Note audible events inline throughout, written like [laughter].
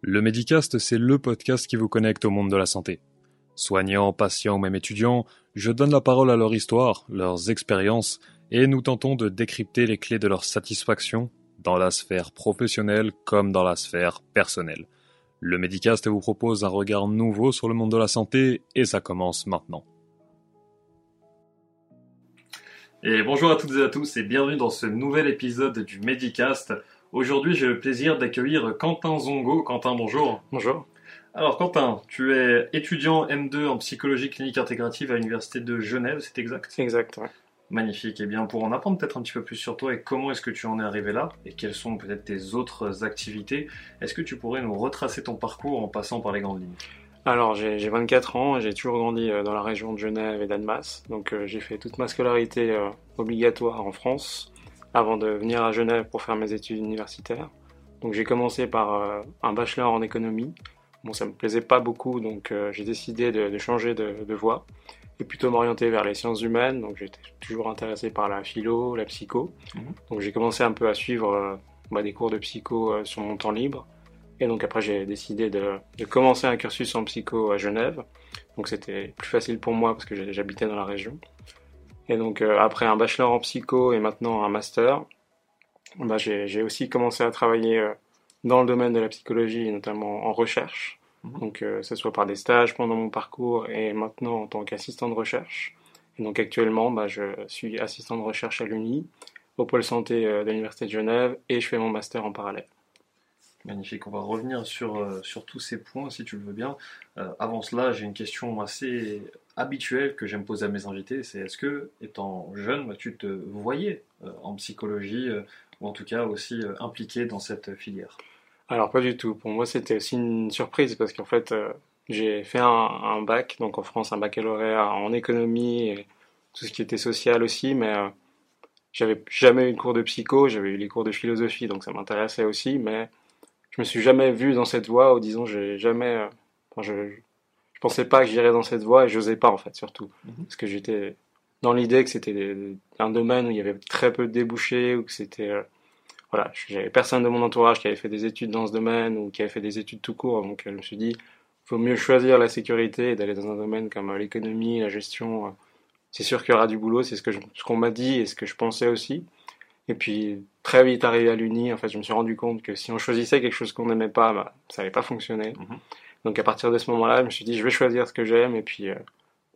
Le Medicast, c'est le podcast qui vous connecte au monde de la santé. Soignants, patients ou même étudiants, je donne la parole à leur histoire, leurs expériences, et nous tentons de décrypter les clés de leur satisfaction dans la sphère professionnelle comme dans la sphère personnelle. Le Medicast vous propose un regard nouveau sur le monde de la santé et ça commence maintenant. Et bonjour à toutes et à tous et bienvenue dans ce nouvel épisode du Medicast. Aujourd'hui, j'ai le plaisir d'accueillir Quentin Zongo. Quentin, bonjour. Bonjour. Alors, Quentin, tu es étudiant M2 en psychologie clinique intégrative à l'Université de Genève, c'est exact? Exact, ouais. Magnifique. Et bien, pour en apprendre peut-être un petit peu plus sur toi et comment est-ce que tu en es arrivé là, et quelles sont peut-être tes autres activités, est-ce que tu pourrais nous retracer ton parcours en passant par les grandes lignes? Alors, j'ai 24 ans et j'ai toujours grandi euh, dans la région de Genève et d'Annemasse. Donc, euh, j'ai fait toute ma scolarité euh, obligatoire en France avant de venir à Genève pour faire mes études universitaires. Donc j'ai commencé par euh, un bachelor en économie. Bon, ça me plaisait pas beaucoup, donc euh, j'ai décidé de, de changer de, de, voie et plutôt m'orienter vers les sciences humaines. Donc j'étais toujours intéressé par la philo, la psycho. Mmh. Donc j'ai commencé un peu à suivre euh, bah, des cours de psycho sur mon temps libre. Et donc après j'ai décidé de, de, commencer un cursus en psycho à Genève. Donc c'était plus facile pour moi parce que j'habitais dans la région. Et donc euh, après un bachelor en psycho et maintenant un master, bah, j'ai aussi commencé à travailler euh, dans le domaine de la psychologie notamment en recherche. Mmh. Donc euh, que ce soit par des stages pendant mon parcours et maintenant en tant qu'assistant de recherche. Et donc actuellement, bah, je suis assistant de recherche à l'UNI, au pôle santé de l'Université de Genève et je fais mon master en parallèle. Magnifique, on va revenir sur, euh, sur tous ces points si tu le veux bien. Euh, avant cela, j'ai une question assez habituelle que j'aime poser à mes invités, c'est est-ce que, étant jeune, bah, tu te voyais euh, en psychologie, euh, ou en tout cas aussi euh, impliqué dans cette filière? Alors pas du tout, pour moi c'était aussi une surprise, parce qu'en fait j'ai fait un, bac, donc en France un baccalauréat en économie, et tout ce qui était social aussi, mais j'avais jamais eu de cours de psycho, j'avais eu les cours de philosophie, donc ça m'intéressait aussi, mais je me suis jamais vu dans cette voie, ou disons, j'ai jamais. Je pensais pas que j'irais dans cette voie et j'osais pas, en fait, surtout. Mm -hmm. Parce que j'étais dans l'idée que c'était un domaine où il y avait très peu de débouchés, ou que c'était. Euh, voilà, j'avais personne de mon entourage qui avait fait des études dans ce domaine, ou qui avait fait des études tout court, donc je me suis dit, il faut mieux choisir la sécurité et d'aller dans un domaine comme euh, l'économie, la gestion. C'est sûr qu'il y aura du boulot, c'est ce que ce qu'on m'a dit et ce que je pensais aussi. Et puis très vite arrivé à l'Uni, en fait, je me suis rendu compte que si on choisissait quelque chose qu'on n'aimait pas, bah, ça n'allait pas fonctionner. Mm -hmm. Donc à partir de ce moment-là, je me suis dit, je vais choisir ce que j'aime et puis euh,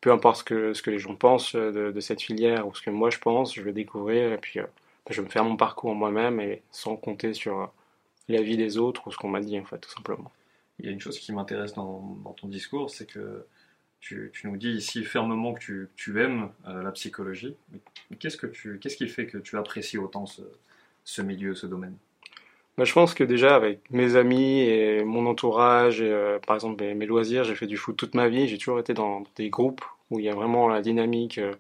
peu importe ce que, ce que les gens pensent de, de, cette filière ou ce que moi je pense, je vais découvrir et puis euh, je vais me faire mon parcours moi-même et sans compter sur euh, l'avis des autres ou ce qu'on m'a dit en fait, tout simplement. Il y a une chose qui m'intéresse dans, ton discours, c'est que tu, nous dis ici fermement que tu, aimes euh, la psychologie. Qu'est-ce, que tu, qui fait que tu apprécies autant ce milieu, ce domaine? Bah, je pense que déjà avec mes amis et mon entourage, et, euh, par exemple mes, mes loisirs, j'ai fait du foot toute ma vie, j'ai toujours été dans des groupes où il y a vraiment la dynamique euh,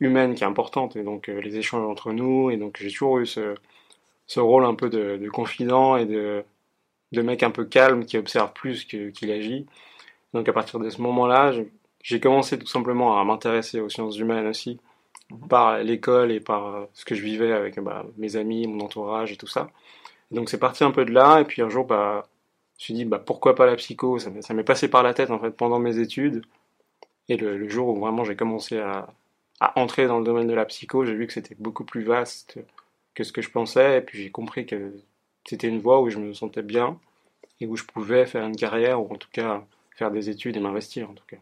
humaine qui est importante et donc euh, les échanges entre nous et donc j'ai toujours eu ce, ce rôle un peu de, de, confident et de, de mec un peu calme qui observe plus qu'il qu agit. Donc à partir de ce moment-là, j'ai commencé tout simplement à m'intéresser aux sciences humaines aussi par l'école et par ce que je vivais avec bah, mes amis, mon entourage et tout ça. Donc c'est parti un peu de là, et puis un jour, bah, je me suis dit, bah, pourquoi pas la psycho? Ça m'est passé par la tête en fait pendant mes études. Et le, jour où vraiment j'ai commencé à, entrer dans le domaine de la psycho, j'ai vu que c'était beaucoup plus vaste que ce que je pensais, et puis j'ai compris que c'était une voie où je me sentais bien, et où je pouvais faire une carrière, ou en tout cas faire des études et m'investir en tout cas.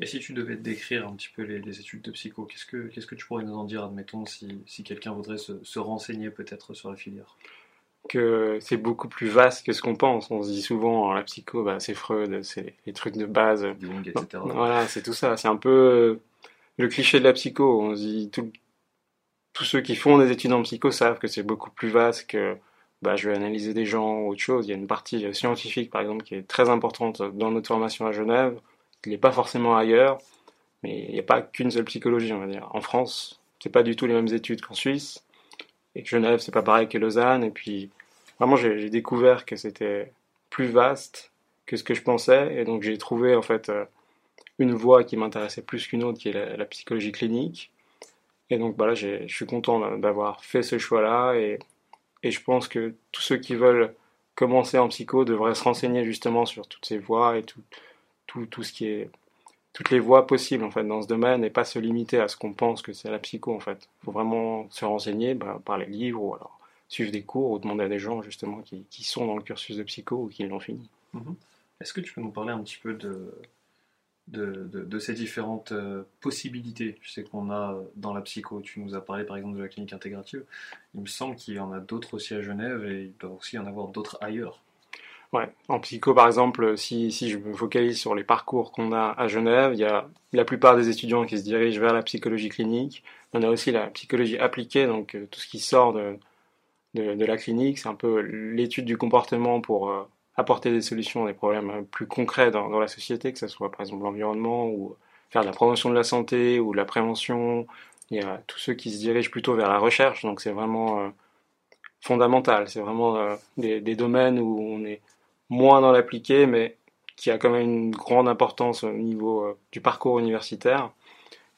Et si tu devais décrire un petit peu les, études de psycho, qu'est-ce que, qu'est-ce que tu pourrais nous en dire, admettons, si, si quelqu'un voudrait se renseigner peut-être sur la filière? Que c'est beaucoup plus vaste que ce qu'on pense. On se dit souvent, la psycho, bah, c'est Freud, c'est les trucs de base. Jung, etc. Voilà, c'est tout ça. C'est un peu le cliché de la psycho. On se dit, tout, tous ceux qui font des études en psycho savent que c'est beaucoup plus vaste que bah, je vais analyser des gens ou autre chose. Il y a une partie scientifique, par exemple, qui est très importante dans notre formation à Genève, qui n'est pas forcément ailleurs. Mais il n'y a pas qu'une seule psychologie, on va dire. En France, c'est pas du tout les mêmes études qu'en Suisse et que Genève, c'est pas pareil que Lausanne. Et puis, vraiment, j'ai découvert que c'était plus vaste que ce que je pensais. Et donc, j'ai trouvé, en fait, euh, une voie qui m'intéressait plus qu'une autre, qui est la, psychologie clinique. Et donc, bah là, je suis content d'avoir fait ce choix-là. Et, et je pense que tous ceux qui veulent commencer en psycho devrait se renseigner justement sur toutes ces voies et tout, tout, tout ce qui est toutes les voies possibles en fait dans ce domaine et pas se limiter à ce qu'on pense que c'est la psycho en fait. Il faut vraiment se renseigner bah, par les livres ou alors suivre des cours ou demander à des gens justement qui, qui sont dans le cursus de psycho ou qui l'ont fini. Mhm. Est-ce que tu peux nous parler un petit peu de, de, de, ces différentes euh, possibilités tu sais, qu'on a dans la psycho? Tu nous as parlé par exemple de la clinique intégrative. Il me semble qu'il y en a d'autres aussi à Genève et il doit aussi y en avoir d'autres ailleurs. En psycho par exemple, si, si je me focalise sur les parcours qu'on a à Genève, il y a la plupart des étudiants qui se dirigent vers la psychologie clinique. On a aussi la psychologie appliquée, donc euh, tout ce qui sort de, la clinique, c'est un peu l'étude du comportement pour euh, apporter des solutions à des problèmes plus concrets dans, la société, que ce soit par exemple l'environnement ou faire de la promotion de la santé ou de la prévention. Il y a tous ceux qui se dirigent plutôt vers la recherche, donc c'est vraiment euh, fondamental. C'est vraiment des domaines où on est moins dans l'appliqué, mais qui a quand même une grande importance au niveau euh, du parcours universitaire.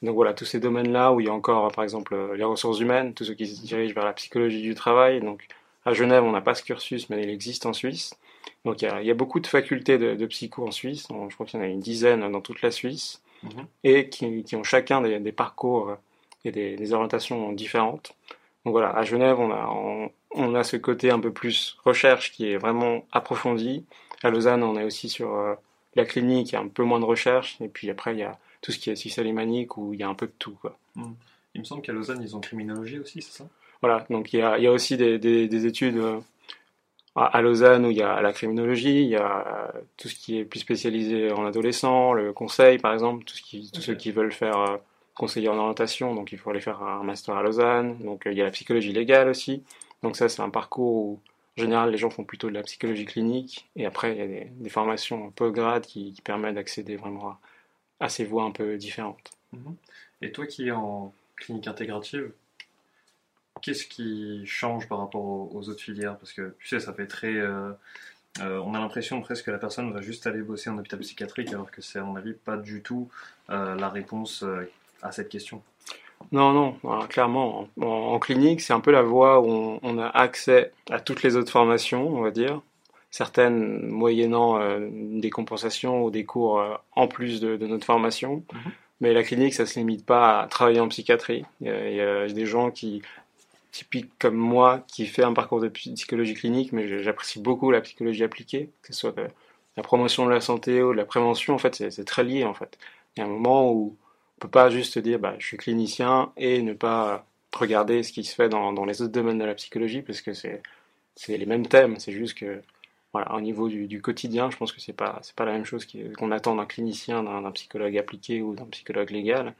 Donc voilà, tous ces domaines-là où il y a encore, par exemple, euh, les ressources humaines, tous ceux qui se dirigent vers la psychologie du travail. Donc à Genève, on n'a pas ce cursus, mais il existe en Suisse. Donc il y a, il y a beaucoup de facultés de, de, psycho en Suisse. Je crois qu'il y en a une dizaine dans toute la Suisse. Mhm. Et qui, qui, ont chacun des, des parcours et des, des, orientations différentes. Donc voilà, à Genève, on a, on, on a ce côté un peu plus recherche qui est vraiment approfondi. À Lausanne, on est aussi sur euh, la clinique, il y a un peu moins de recherche. Et puis après, il y a tout ce qui est suisse alémanique où il y a un peu de tout. Quoi. Mmh. Il me semble qu'à Lausanne, ils ont criminologie aussi, c'est ça? Voilà, donc il y a, il y a aussi des, des, des études euh, à, Lausanne où il y a la criminologie, il y a euh, tout ce qui est plus spécialisé en adolescent, le conseil par exemple, tout ce qui, tous ceux qui veulent faire conseiller en orientation, donc il faut aller faire un master à Lausanne. Donc il y a la psychologie légale aussi. Donc ça, c'est un parcours où, en général, les gens font plutôt de la psychologie clinique. Et après, il y a des, des formations post-grade qui, qui, permettent d'accéder vraiment à, ces voies un peu différentes. Mhm. Et toi qui es en clinique intégrative, qu'est-ce qui change par rapport aux, autres filières? Parce que tu sais, ça fait très... Euh, euh, on a l'impression presque que la personne va juste aller bosser en hôpital psychiatrique, alors que c'est à mon avis pas du tout euh, la réponse euh, à cette question. Non, non, clairement. En, clinique, c'est un peu la voie où on, a accès à toutes les autres formations, on va dire. Certaines moyennant euh, des compensations ou des cours euh, en plus de, de, notre formation. Mhm. Mais la clinique, ça se limite pas à travailler en psychiatrie. Il y a, il y a des gens qui, typiques comme moi, qui fait un parcours de psychologie clinique, mais j'apprécie beaucoup la psychologie appliquée, que ce soit de, la promotion de la santé ou de la prévention. En fait, c'est très lié, en fait. Il y a un moment où peut pas juste dire bah, je suis clinicien et ne pas regarder ce qui se fait dans, dans les autres domaines de la psychologie parce que c'est les mêmes thèmes. C'est juste que voilà au niveau du, du, quotidien je pense que c'est pas c'est pas la même chose qu'on attend d'un clinicien d'un psychologue appliqué ou d'un psychologue légal.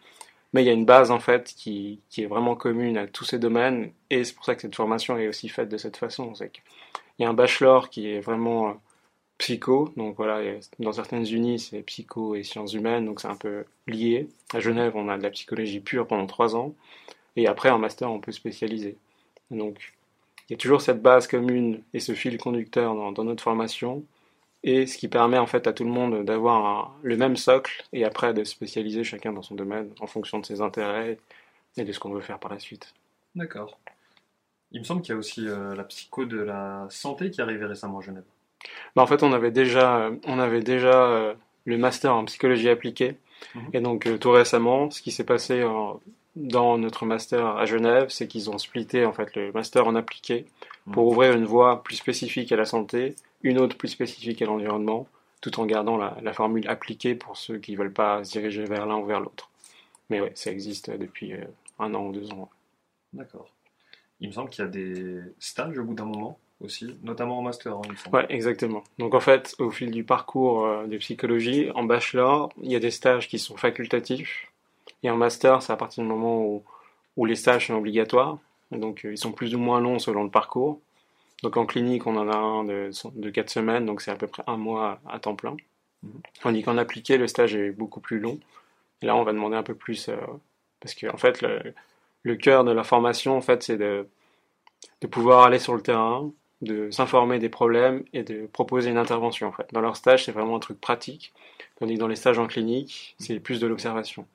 Mais il y a une base en fait qui, qui est vraiment commune à tous ces domaines et c'est pour ça que cette formation est aussi faite de cette façon. C'est qu'il y a un bachelor qui est vraiment psycho. Donc voilà, dans certaines unis, c'est psycho et sciences humaines, donc c'est un peu lié. À Genève, on a de la psychologie pure pendant trois ans. Et après, en master, on peut spécialiser. Donc, il y a toujours cette base commune et ce fil conducteur dans, notre formation. Et ce qui permet en fait à tout le monde d'avoir le même socle et après de spécialiser chacun dans son domaine en fonction de ses intérêts et de ce qu'on veut faire par la suite. D'accord. Il me semble qu'il y a aussi euh, la psycho de la santé qui est arrivée récemment à Genève. Bah, en fait, on avait déjà, on avait déjà euh, le master en psychologie appliquée. Mhm. Et donc, euh, tout récemment, ce qui s'est passé dans notre master à Genève, c'est qu'ils ont splitté en fait le master en appliqué pour mhm. ouvrir une voie plus spécifique à la santé, une autre plus spécifique à l'environnement, tout en gardant la, la, formule appliquée pour ceux qui veulent pas se diriger vers l'un ou vers l'autre. Mais oui, ça existe depuis euh, un an ou deux ans. D'accord. Il me semble qu'il y a des stages au bout d'un moment aussi, notamment en master. Hein, ouais, exactement. Donc en fait, au fil du parcours euh, de psychologie, en bachelor, il y a des stages qui sont facultatifs. Et en master, c'est à partir du moment où, où les stages sont obligatoires. donc euh, ils sont plus ou moins longs selon le parcours. Donc en clinique, on en a un de, de 4 semaines, donc c'est à peu près un mois à temps plein. -hmm. Tandis qu'en appliqué, le stage est beaucoup plus long. Et là, on va demander un peu plus, euh, parce que en fait, le, le cœur de la formation, en fait, c'est de, de pouvoir aller sur le terrain, de s'informer des problèmes et de proposer une intervention en fait. Dans leur stage, c'est vraiment un truc pratique, tandis que dans les stages en clinique, c'est plus de l'observation.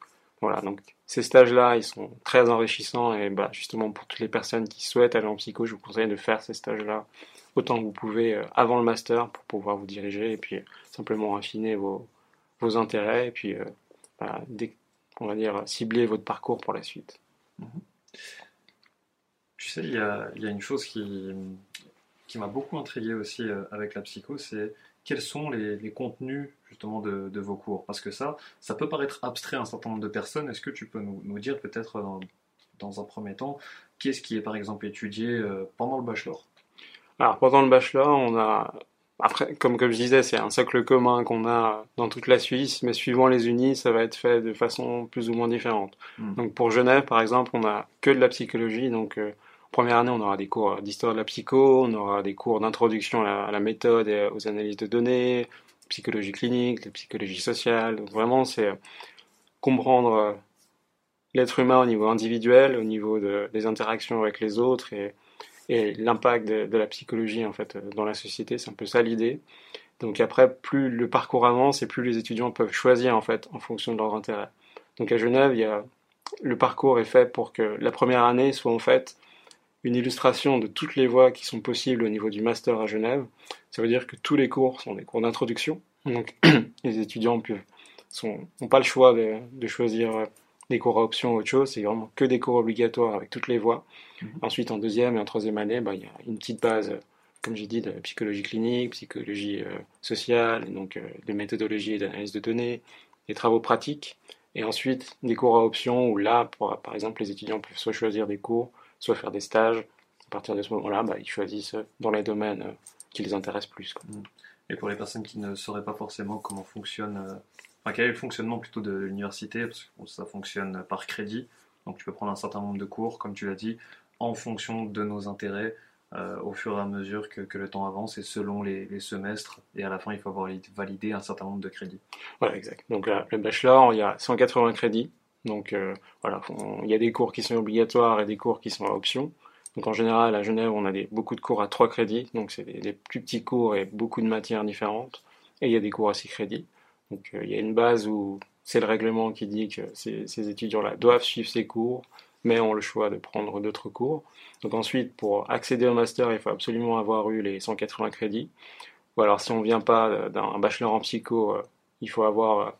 Voilà, donc ces stages-là, ils sont très enrichissants et bah, justement pour toutes les personnes qui souhaitent aller en psycho, je vous conseille de faire ces stages-là autant que vous pouvez euh, avant le master pour pouvoir vous diriger et puis simplement affiner vos, vos intérêts et puis bah, on va dire cibler votre parcours pour la suite. Mhm. Tu sais, il y a, y a, une chose qui, qui m'a beaucoup intrigué aussi avec la psycho, c'est quels sont les, contenus justement de, vos cours? Parce que ça, ça peut paraître abstrait à un certain nombre de personnes. Est-ce que tu peux nous, dire peut-être dans, un premier temps, qu'est-ce qui est par exemple étudié euh, pendant le bachelor? Alors pendant le bachelor, on a, après, comme, comme je disais, c'est un socle commun qu'on a dans toute la Suisse, mais suivant les unis, ça va être fait de façon plus ou moins différente. Hmm. Donc pour Genève, par exemple, on a que de la psychologie, donc euh, Première année, on aura des cours d'histoire de la psycho, on aura des cours d'introduction à, la méthode et aux analyses de données, psychologie clinique, psychologie sociale. vraiment, c'est comprendre euh, l'être humain au niveau individuel, au niveau des interactions avec les autres et, l'impact de, la psychologie en fait dans la société. C'est un peu ça l'idée. Donc après, plus le parcours avance et plus les étudiants peuvent choisir en fait en fonction de leur intérêt. Donc à Genève, le parcours est fait pour que la première année soit en fait une illustration de toutes les voies qui sont possibles au niveau du master à Genève. Ça veut dire que tous les cours sont des cours d'introduction. Donc [clears throat] les étudiants n'ont pas le choix de, choisir des cours à option ou autre chose. C'est vraiment que des cours obligatoires avec toutes les voies. Mhm. Ensuite, en deuxième et en troisième année, bah, il y a une petite base, comme j'ai dit, de psychologie clinique, psychologie euh, sociale, et donc euh, de méthodologie et d'analyse de données, des travaux pratiques. Et ensuite, des cours à option où là, par exemple, les étudiants peuvent soit choisir des cours soit faire des stages. À partir de ce moment-là, bah, ils choisissent dans les domaines euh, qui les intéressent plus. Mm. Et pour les personnes qui ne sauraient pas forcément comment fonctionne, euh, enfin, quel est le fonctionnement plutôt de l'université, parce que ça fonctionne par crédit, donc tu peux prendre un certain nombre de cours, comme tu l'as dit, en fonction de nos intérêts, euh, au fur et à mesure que, le temps avance et selon les, semestres. Et à la fin, il faut avoir validé un certain nombre de crédits. Voilà, exact. Donc le bachelor, il y a 180 crédits. Donc euh, voilà, il y a des cours qui sont obligatoires et des cours qui sont à option. Donc en général, à Genève, on a beaucoup de cours à 3 crédits, donc c'est des, plus petits cours et beaucoup de matières différentes. Et il y a des cours à 6 crédits. Donc euh, il y a une base où c'est le règlement qui dit que ces, étudiants-là doivent suivre ces cours, mais ont le choix de prendre d'autres cours. Donc ensuite, pour accéder au master, il faut absolument avoir eu les 180 crédits. Ou alors si on ne vient pas d'un bachelor en psycho, euh, il faut avoir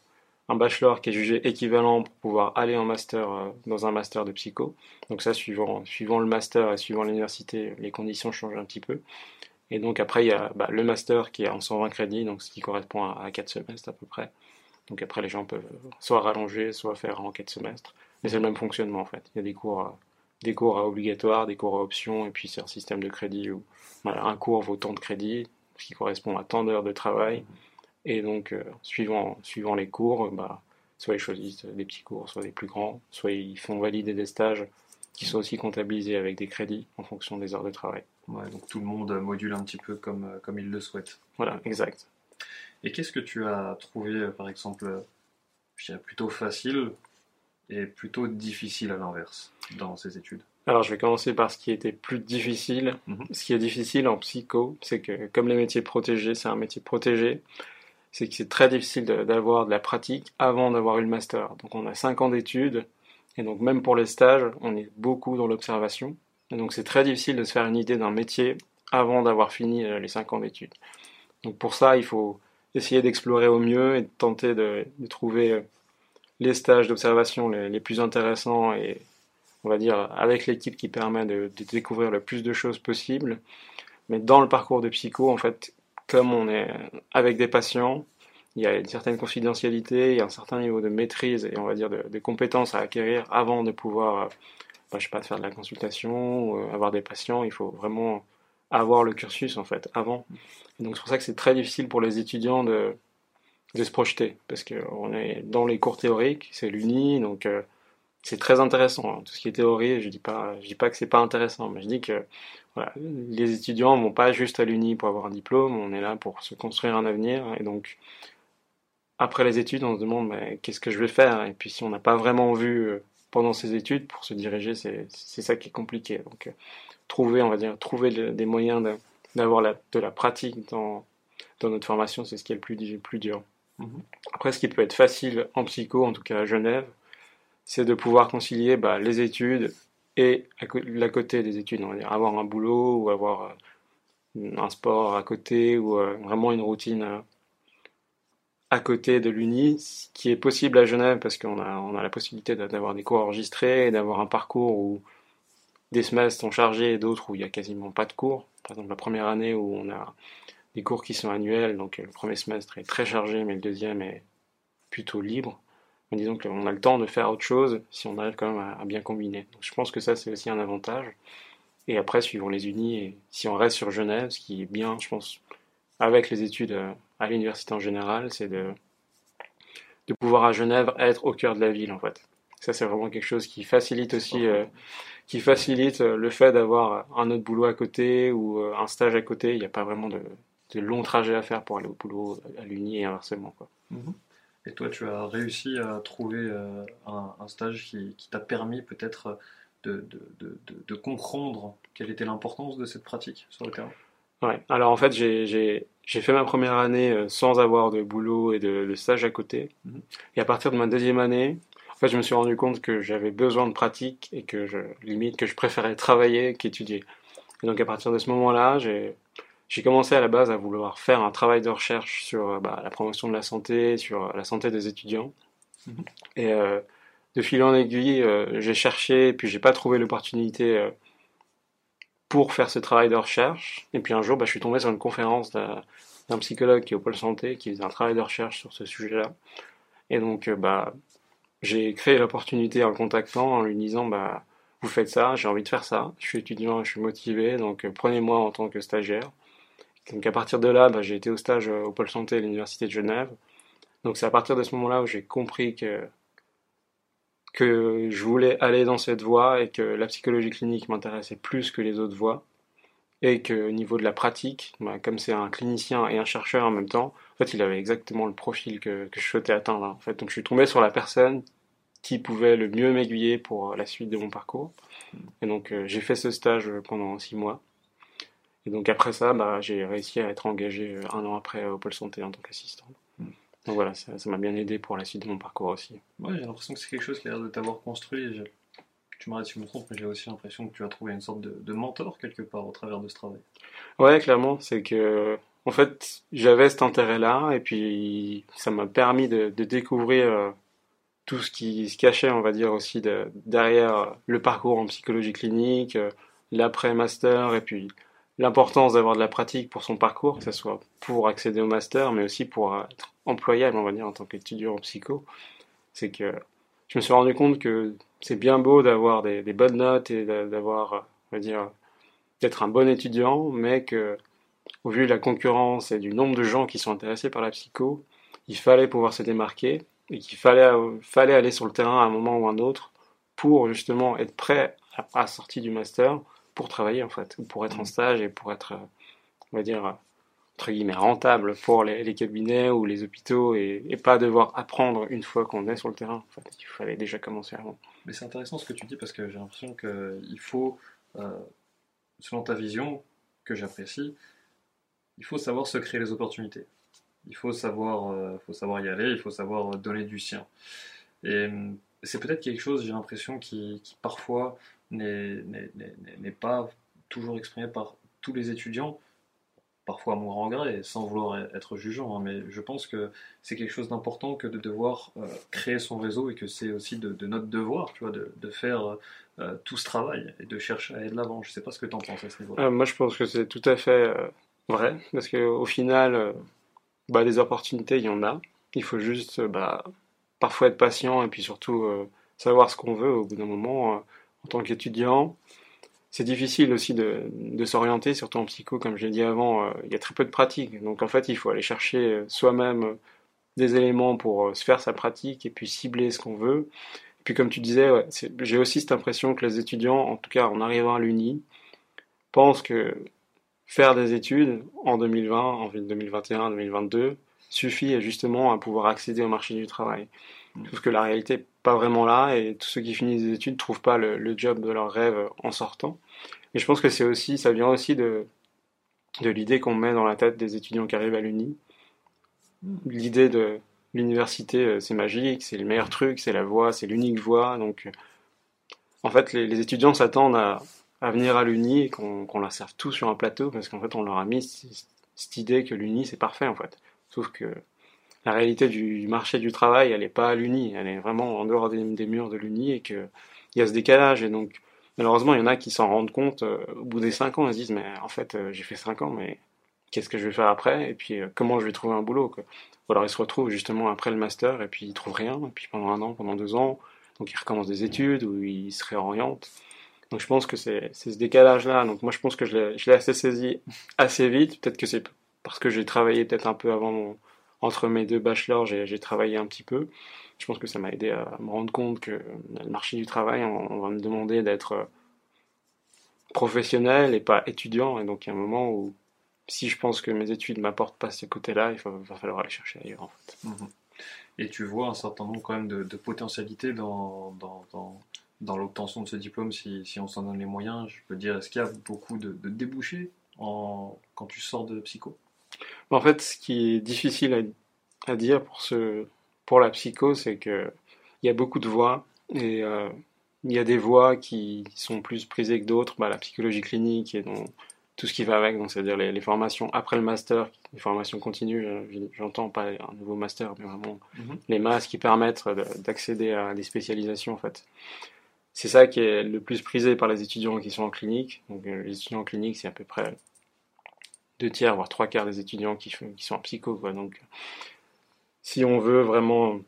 un bachelor qui est jugé équivalent pour pouvoir aller en master euh, dans un master de psycho. Donc ça, suivant, suivant le master et suivant l'université, les conditions changent un petit peu. Et donc après, il y a bah, le master qui est en 120 crédits, donc ce qui correspond à, 4 semestres à peu près. Donc après, les gens peuvent soit rallonger, soit faire en 4 semestres. Mais c'est le même fonctionnement en fait. Il y a des cours, euh, des cours obligatoires, des cours à option, et puis c'est un système de crédit où un cours vaut tant de crédits, ce qui correspond à tant d'heures de travail. Et donc, euh, suivant, suivant les cours, bah, soit ils choisissent des petits cours, soit des plus grands, soit ils font valider des stages qui sont aussi comptabilisés avec des crédits en fonction des heures de travail. Ouais, donc tout le monde module un petit peu comme, euh, comme il le souhaite. Voilà, exact. Et qu'est-ce que tu as trouvé, euh, par exemple, je plutôt facile et plutôt difficile à l'inverse dans ces études? Alors, je vais commencer par ce qui était plus difficile. Mhm. Ce qui est difficile en psycho, c'est que comme les métiers protégés, c'est un métier protégé, c'est que c'est très difficile d'avoir de, la pratique avant d'avoir eu le master. Donc on a 5 ans d'études, et donc même pour les stages, on est beaucoup dans l'observation. Et donc c'est très difficile de se faire une idée d'un métier avant d'avoir fini euh, les 5 ans d'études. Donc pour ça, il faut essayer d'explorer au mieux et de tenter de, trouver euh, les stages d'observation les, plus intéressants et on va dire avec l'équipe qui permet de, de, découvrir le plus de choses possible. Mais dans le parcours de psycho, en fait, comme on est avec des patients, il y a une certaine confidentialité, il y a un certain niveau de maîtrise et on va dire de, compétences à acquérir avant de pouvoir, euh, bah, je sais pas, faire de la consultation ou euh, avoir des patients. Il faut vraiment avoir le cursus en fait avant. donc c'est pour ça que c'est très difficile pour les étudiants de, se projeter parce qu'on est dans les cours théoriques, c'est l'uni, donc euh, c'est très intéressant. Hein. Tout ce qui est théorie, je dis pas, je dis pas que c'est pas intéressant, mais je dis que les étudiants vont pas juste à l'Uni pour avoir un diplôme, on est là pour se construire un avenir. Et donc, après les études, on se demande qu'est-ce que je vais faire? Et puis, si on n'a pas vraiment vu euh, pendant ces études, pour se diriger, c'est ça qui est compliqué. Donc, euh, trouver, on va dire, trouver des moyens d'avoir de la pratique dans, dans notre formation, c'est ce qui est le plus, plus dur. Après, ce qui peut être facile en psycho, en tout cas à Genève, c'est de pouvoir concilier bah, les études et la côté des études, on va dire, avoir un boulot ou avoir euh, un sport à côté ou euh, vraiment une routine euh, à côté de l'Uni, ce qui est possible à Genève parce qu'on a, a la possibilité d'avoir des cours enregistrés, d'avoir un parcours où des semestres sont chargés et d'autres où il n'y a quasiment pas de cours. Par exemple, la première année où on a des cours qui sont annuels, donc le premier semestre est très chargé, mais le deuxième est plutôt libre mais disons qu'on a le temps de faire autre chose si on arrive quand même à, bien combiner. Donc je pense que ça c'est aussi un avantage. Et après, suivant les unis, et si on reste sur Genève, ce qui est bien, je pense, avec les études euh, à l'université en général, c'est de, de pouvoir à Genève être au cœur de la ville en fait. Ça c'est vraiment quelque chose qui facilite aussi, euh, qui facilite euh, le fait d'avoir un autre boulot à côté ou un stage à côté. Il n'y a pas vraiment de, de longs trajets à faire pour aller au boulot à l'uni et inversement quoi. Mhm. Et toi, tu as réussi à trouver euh, un, stage qui, t'a permis peut-être de, de, comprendre quelle était l'importance de cette pratique sur le terrain? Ouais, alors en fait, j'ai fait ma première année euh, sans avoir de boulot et de, stage à côté. Mhm. Et à partir de ma deuxième année, en fait, je me suis rendu compte que j'avais besoin de pratique et que je, limite, que je préférais travailler qu'étudier. Et donc à partir de ce moment-là, j'ai j'ai commencé à la base à vouloir faire un travail de recherche sur euh, bah, la promotion de la santé, sur euh, la santé des étudiants. Mhm. Et euh, de fil en aiguille, j'ai cherché, et puis j'ai pas trouvé l'opportunité pour faire ce travail de recherche. Et puis un jour, bah, je suis tombé sur une conférence d'un psychologue qui est au pôle santé, qui faisait un travail de recherche sur ce sujet-là. Et donc, bah, j'ai créé l'opportunité en le contactant, en lui disant, bah, vous faites ça, j'ai envie de faire ça, je suis étudiant, je suis motivé, donc prenez-moi en tant que stagiaire. Donc à partir de là, bah, j'ai été au stage euh, au pôle santé à l'université de Genève. Donc c'est à partir de ce moment-là où j'ai compris que que je voulais aller dans cette voie et que la psychologie clinique m'intéressait plus que les autres voies et que au niveau de la pratique, bah, comme c'est un clinicien et un chercheur en même temps, en fait il avait exactement le profil que, que je souhaitais atteindre. En fait, donc je suis tombé sur la personne qui pouvait le mieux m'aiguiller pour la suite de mon parcours. Et donc euh, j'ai fait ce stage pendant six mois. Et donc après ça, bah, j'ai réussi à être engagé euh, un an après au pôle santé en tant qu'assistant. Hmm. Donc voilà, ça m'a bien aidé pour la suite de mon parcours aussi. Ouais, j'ai l'impression que c'est quelque chose qui a l'air de t'avoir construit. Tu m'arrêtes si je me trompe, mais j'ai aussi l'impression que tu as trouvé une sorte de, mentor quelque part au travers de ce travail. Ouais, clairement, c'est que en fait, j'avais cet intérêt-là, et puis ça m'a permis de, découvrir euh, tout ce qui se cachait, on va dire, aussi derrière le parcours en psychologie clinique, euh, l'après-master, et puis l'importance d'avoir de la pratique pour son parcours, que ce soit pour accéder au master, mais aussi pour être employable, on va dire, en tant qu'étudiant en psycho. C'est que je me suis rendu compte que c'est bien beau d'avoir des, bonnes notes et d'avoir, on va dire, d'être un bon étudiant, mais que, au vu de la concurrence et du nombre de gens qui sont intéressés par la psycho, il fallait pouvoir se démarquer et qu'il fallait, fallait aller sur le terrain à un moment ou un autre pour justement être prêt à la sortie du master pour travailler en fait, ou pour être en mm. stage et pour être, on va dire, entre guillemets, rentable pour les, cabinets ou les hôpitaux et, pas devoir apprendre une fois qu'on est sur le terrain. En fait, il fallait déjà commencer avant. Mais c'est intéressant ce que tu dis parce que j'ai l'impression qu'il faut, euh, selon ta vision, que j'apprécie, il faut savoir se créer les opportunités. Il faut savoir, euh, faut savoir y aller, il faut savoir donner du sien. Et hum, c'est peut-être quelque chose, j'ai l'impression, qui, qui, parfois n'est pas toujours exprimé par tous les étudiants, parfois à mon regret, sans vouloir être jugeant, hein, mais je pense que c'est quelque chose d'important que de devoir euh, créer son réseau et que c'est aussi de, notre devoir, tu vois, de, de faire euh, tout ce travail et de chercher à aller de l'avant. Je sais pas ce que tu en penses à ce niveau-là. Euh, moi, je pense que c'est tout à fait vrai, parce qu'au final, bah, des opportunités, il y en a. Il faut juste bah, parfois être patient et puis surtout savoir ce qu'on veut au bout d'un moment en tant qu'étudiant. C'est difficile aussi de, s'orienter, surtout en psycho, comme j'ai dit avant, euh, il y a très peu de pratique. Donc en fait, il faut aller chercher euh, soi-même euh, des éléments pour se faire sa pratique et puis cibler ce qu'on veut. Et puis comme tu disais, j'ai aussi cette impression que les étudiants, en tout cas en arrivant à l'Uni, pensent que faire des études en 2020, en 2021, 2022, suffit justement à pouvoir accéder au marché du travail. Sauf que la réalité n'est pas vraiment là et tous ceux qui finissent des études ne trouvent pas le, job de leur rêve en sortant. Et je pense que c'est aussi, ça vient aussi de, de l'idée qu'on met dans la tête des étudiants qui arrivent à l'Uni. L'idée de l'université c'est magique, c'est le meilleur truc, c'est la voie, c'est l'unique voie. Donc, en fait, les, étudiants s'attendent à, venir à l'Uni et qu'on leur serve tout sur un plateau parce qu'en fait, on leur a mis cette idée que l'Uni c'est parfait en fait. Sauf que la réalité du marché du travail, elle n'est pas à l'Uni, elle est vraiment en dehors des, murs de l'Uni et qu'il y a ce décalage. Et donc, malheureusement, il y en a qui s'en rendent compte euh, au bout des 5 ans, ils se disent, mais en fait, euh, j'ai fait 5 ans, mais qu'est-ce que je vais faire après? Et puis, euh, comment je vais trouver un boulot. Ou alors, ils se retrouvent justement après le master et puis ils trouvent rien, et puis pendant un an, pendant deux ans, donc ils recommencent des études ou ils se réorientent. Donc je pense que c'est ce décalage-là. Donc moi je pense que je l'ai assez saisi assez vite. Peut-être que c'est parce que j'ai travaillé peut-être un peu avant mon, entre mes deux bachelors, j'ai travaillé un petit peu. Je pense que ça m'a aidé à me rendre compte que le marché du travail, on, va me demander d'être euh, professionnel et pas étudiant. Et donc, il y a un moment où, si je pense que mes études ne m'apportent pas ce côté-là, il va falloir aller chercher ailleurs. Mhm. Et tu vois un certain nombre quand même de, potentialités dans, l'obtention de ce diplôme, si, on s'en donne les moyens. Je peux dire, est-ce qu'il y a beaucoup de, débouchés quand tu sors de psycho? En fait, ce qui est difficile à, dire pour, ce, pour la psycho, c'est qu'il y a beaucoup de voies et euh, il y a des voies qui sont plus prisées que d'autres. Bah, la psychologie clinique et donc, tout ce qui va avec, c'est-à-dire les, formations après le master, les formations continues, j'entends pas un nouveau master, mais vraiment mhm. les masses qui permettent d'accéder à des spécialisations en fait. C'est ça qui est le plus prisé par les étudiants qui sont en clinique. Donc euh, les étudiants en clinique, c'est à peu près deux tiers, voire trois quarts des étudiants qui, qui sont en psycho. Quoi. Donc, si on veut vraiment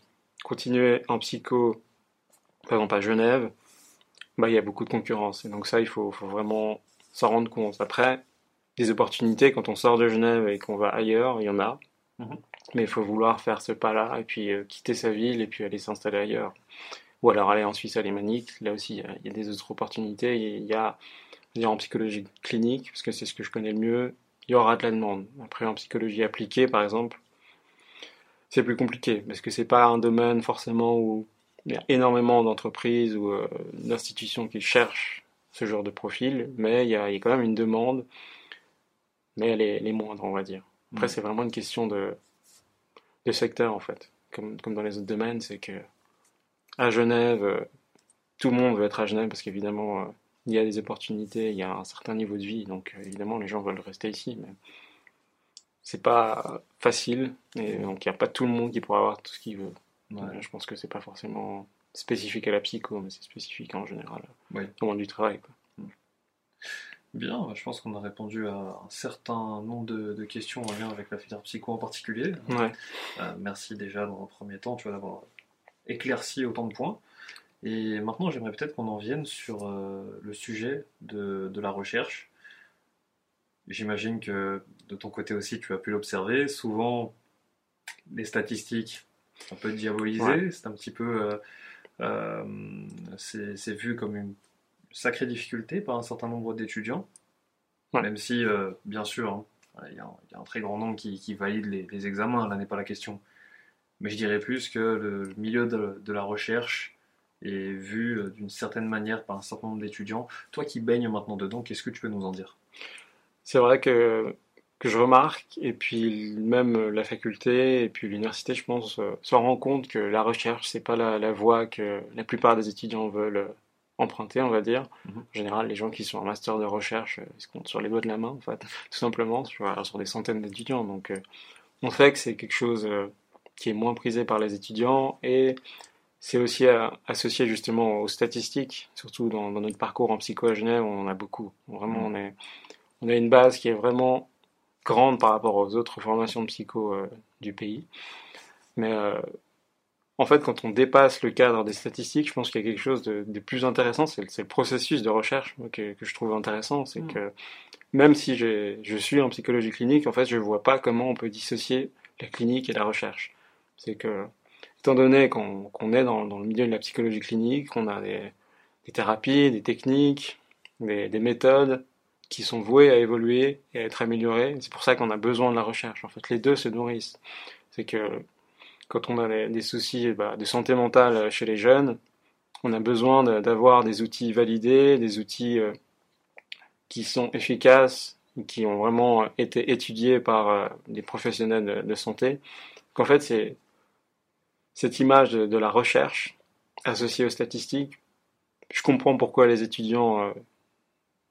continuer en psycho, par exemple à Genève, bah, il y a beaucoup de concurrence. Et donc ça, il faut, faut vraiment s'en rendre compte. Après, des opportunités, quand on sort de Genève et qu'on va ailleurs, il y en a. Mhm. Mais il faut vouloir faire ce pas-là et puis euh, quitter sa ville et puis aller s'installer ailleurs. Ou alors aller en Suisse alémanique. Là aussi, il y, a des autres opportunités. Il y a, il y a en psychologie clinique, parce que c'est ce que je connais le mieux, il y aura de la demande. Après, en psychologie appliquée, par exemple, c'est plus compliqué parce que c'est pas un domaine forcément où il y a énormément d'entreprises ou euh, d'institutions qui cherchent ce genre de profil, mais il y, a, quand même une demande, mais elle est, moindre, on va dire. Après, mm. c'est vraiment une question de, de secteur, en fait. Comme, comme dans les autres domaines, c'est que à Genève, euh, tout le monde veut être à Genève parce qu'évidemment, euh, il y a des opportunités, il y a un certain niveau de vie, donc euh, évidemment les gens veulent rester ici, mais c'est pas facile, et donc il n'y a pas tout le monde qui pourra avoir tout ce qu'il veut. Je pense que c'est pas forcément spécifique à la psycho, mais c'est spécifique en général au monde du travail. Bien, bah, je pense qu'on a répondu à un certain nombre de, questions en lien avec la filière psycho en particulier. Euh, merci déjà dans un premier temps, d'avoir éclairci autant de points. Et maintenant, j'aimerais peut-être qu'on en vienne sur euh, le sujet de, la recherche. J'imagine que de ton côté aussi, tu as pu l'observer. Souvent, les statistiques, un peu diabolisées. C'est un petit peu. Euh, euh, c'est vu comme une sacrée difficulté par un certain nombre d'étudiants. Même si, bien sûr, hein, il y, a un très grand nombre qui, qui valide les, examens, là n'est pas la question. Mais je dirais plus que le milieu de la recherche et vu euh, d'une certaine manière par un certain nombre d'étudiants. Toi qui baignes maintenant dedans, qu'est-ce que tu peux nous en dire? C'est vrai que, que je remarque, et puis même la faculté et puis l'université, je pense, euh, se rend compte que la recherche, c'est pas la, voie que la plupart des étudiants veulent euh, emprunter, on va dire. Mhm. En général, les gens qui sont en master de recherche, ils se comptent sur les doigts de la main, en fait, [laughs] tout simplement, sur, sur des centaines d'étudiants. Donc, on sait que c'est quelque chose qui est moins prisé par les étudiants et c'est aussi associé justement aux statistiques, surtout dans, notre parcours en psycho à Genève, on en a beaucoup. Vraiment, on, est, on a une base qui est vraiment grande par rapport aux autres formations de psycho euh, du pays. Mais euh, en fait, quand on dépasse le cadre des statistiques, je pense qu'il y a quelque chose de, plus intéressant, c'est le processus de recherche que, je trouve intéressant. C'est mm. que même si je suis en psychologie clinique, en fait, je ne vois pas comment on peut dissocier la clinique et la recherche. C'est que étant donné qu'on est dans, le milieu de la psychologie clinique, qu'on a des, thérapies, des techniques, des, méthodes qui sont vouées à évoluer et à être améliorées. C'est pour ça qu'on a besoin de la recherche. En fait, les deux se nourrissent. C'est que quand on a des, soucis bah, de santé mentale chez les jeunes, on a besoin d'avoir des outils validés, des outils euh, qui sont efficaces, qui ont vraiment été étudiés par euh, des professionnels de, de santé. Qu'en fait, c'est cette image de, la recherche associée aux statistiques. Je comprends pourquoi les étudiants euh,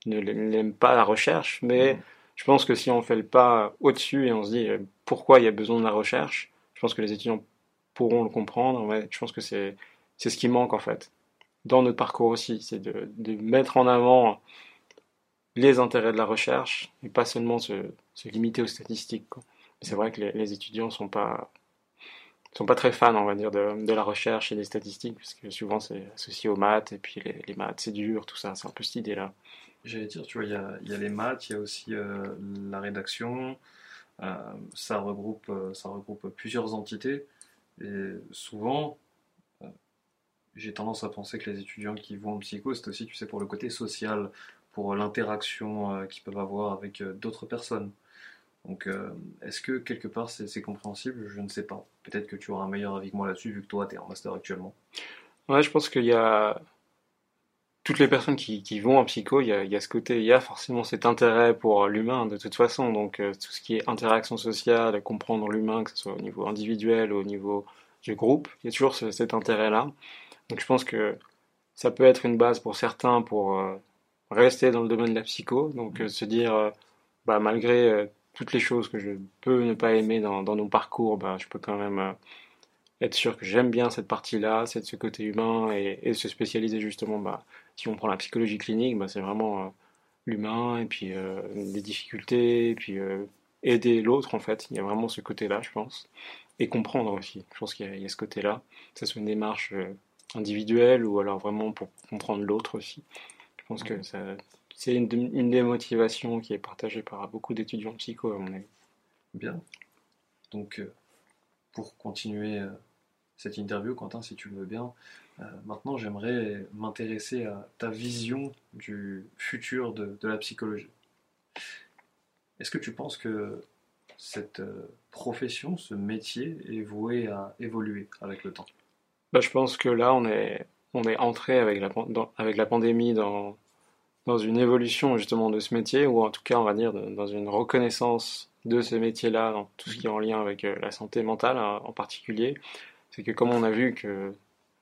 ne l'aiment pas la recherche, mais mmh. je pense que si on fait le pas au-dessus et on se dit euh, pourquoi il y a besoin de la recherche, je pense que les étudiants pourront le comprendre. je pense que c'est ce qui manque en fait dans notre parcours aussi, c'est de, mettre en avant les intérêts de la recherche et pas seulement se, limiter aux statistiques. C'est vrai que les, étudiants sont pas sont pas très fans, on va dire, de, la recherche et des statistiques, parce que souvent c'est associé aux maths, et puis les, maths c'est dur, tout ça, c'est un peu cette idée-là. J'allais dire, tu vois, il y a, y a, les maths, il y a aussi euh, la rédaction, euh, ça, regroupe, euh, ça regroupe plusieurs entités, et souvent, j'ai tendance à penser que les étudiants qui vont en psycho, c'est aussi, tu sais, pour le côté social, pour l'interaction qu'ils peuvent avoir avec d'autres personnes. Donc, euh, est-ce que quelque part c'est compréhensible? Je ne sais pas. Peut-être que tu auras un meilleur avis que moi là-dessus, vu que toi, tu es en master actuellement. Ouais, je pense qu'il y a. Toutes les personnes qui, vont en psycho, il y, a, ce côté, il y a forcément cet intérêt pour l'humain de toute façon. Donc, tout ce qui est interaction sociale, comprendre l'humain, que ce soit au niveau individuel ou au niveau du groupe, il y a toujours cet intérêt-là. Donc je pense que ça peut être une base pour certains pour euh, rester dans le domaine de la psycho, donc euh, se dire, euh, bah, malgré toutes les choses que je peux ne pas aimer dans, dans nos parcours, bah, je peux quand même être sûr que j'aime bien cette partie-là, c'est ce côté humain, et, et, se spécialiser justement, bah, si on prend la psychologie clinique, bah, c'est vraiment l'humain, et puis les difficultés, et puis aider l'autre en fait, il y a vraiment ce côté-là, je pense, et comprendre aussi, je pense qu'il y, y, a ce côté-là, que ce soit une démarche individuel ou alors vraiment pour comprendre l'autre aussi. Je pense que c'est une, une, des motivations qui est partagée par beaucoup d'étudiants psycho, à mon avis. Bien. Donc, euh, pour continuer euh, cette interview, Quentin, si tu veux bien, euh, maintenant j'aimerais m'intéresser à ta vision du futur de, de la psychologie. Est-ce que tu penses que cette profession, ce métier est voué à évoluer avec le temps? Bah, je pense que là, on est, on est entré avec la, avec la pandémie dans, dans une évolution justement de ce métier, ou en tout cas, on va dire, dans une reconnaissance de ce métier-là, dans tout ce qui est en lien avec euh, la santé mentale hein, en particulier. C'est que comme on a vu que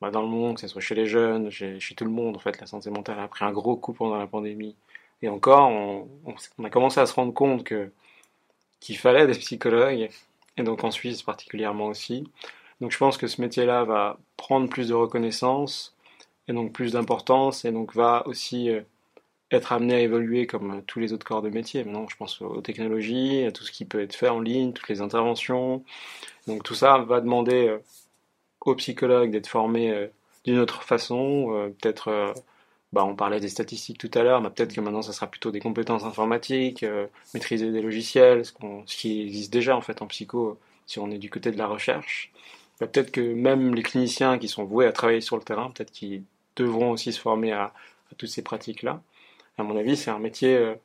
bah, dans le monde, que ce soit chez les jeunes, chez, chez, tout le monde, en fait, la santé mentale a pris un gros coup pendant la pandémie. Et encore, on, on a commencé à se rendre compte que qu'il fallait des psychologues, et donc en Suisse particulièrement aussi. Donc je pense que ce métier-là va prendre plus de reconnaissance et donc plus d'importance et donc va aussi euh, être amené à évoluer comme euh, tous les autres corps de métier. Maintenant, je pense aux technologies, à tout ce qui peut être fait en ligne, toutes les interventions. Donc tout ça va demander euh, aux psychologues d'être formés d'une autre façon. peut-être, bah, on parlait des statistiques tout à l'heure, mais peut-être que maintenant ça sera plutôt des compétences informatiques, maîtriser des logiciels, ce, ce, qui existe déjà en fait en psycho si on est du côté de la recherche. Bah, peut-être que même les cliniciens qui sont voués à travailler sur le terrain, peut-être qu'ils devront aussi se former à, toutes ces pratiques-là. À mon avis, c'est un métier euh,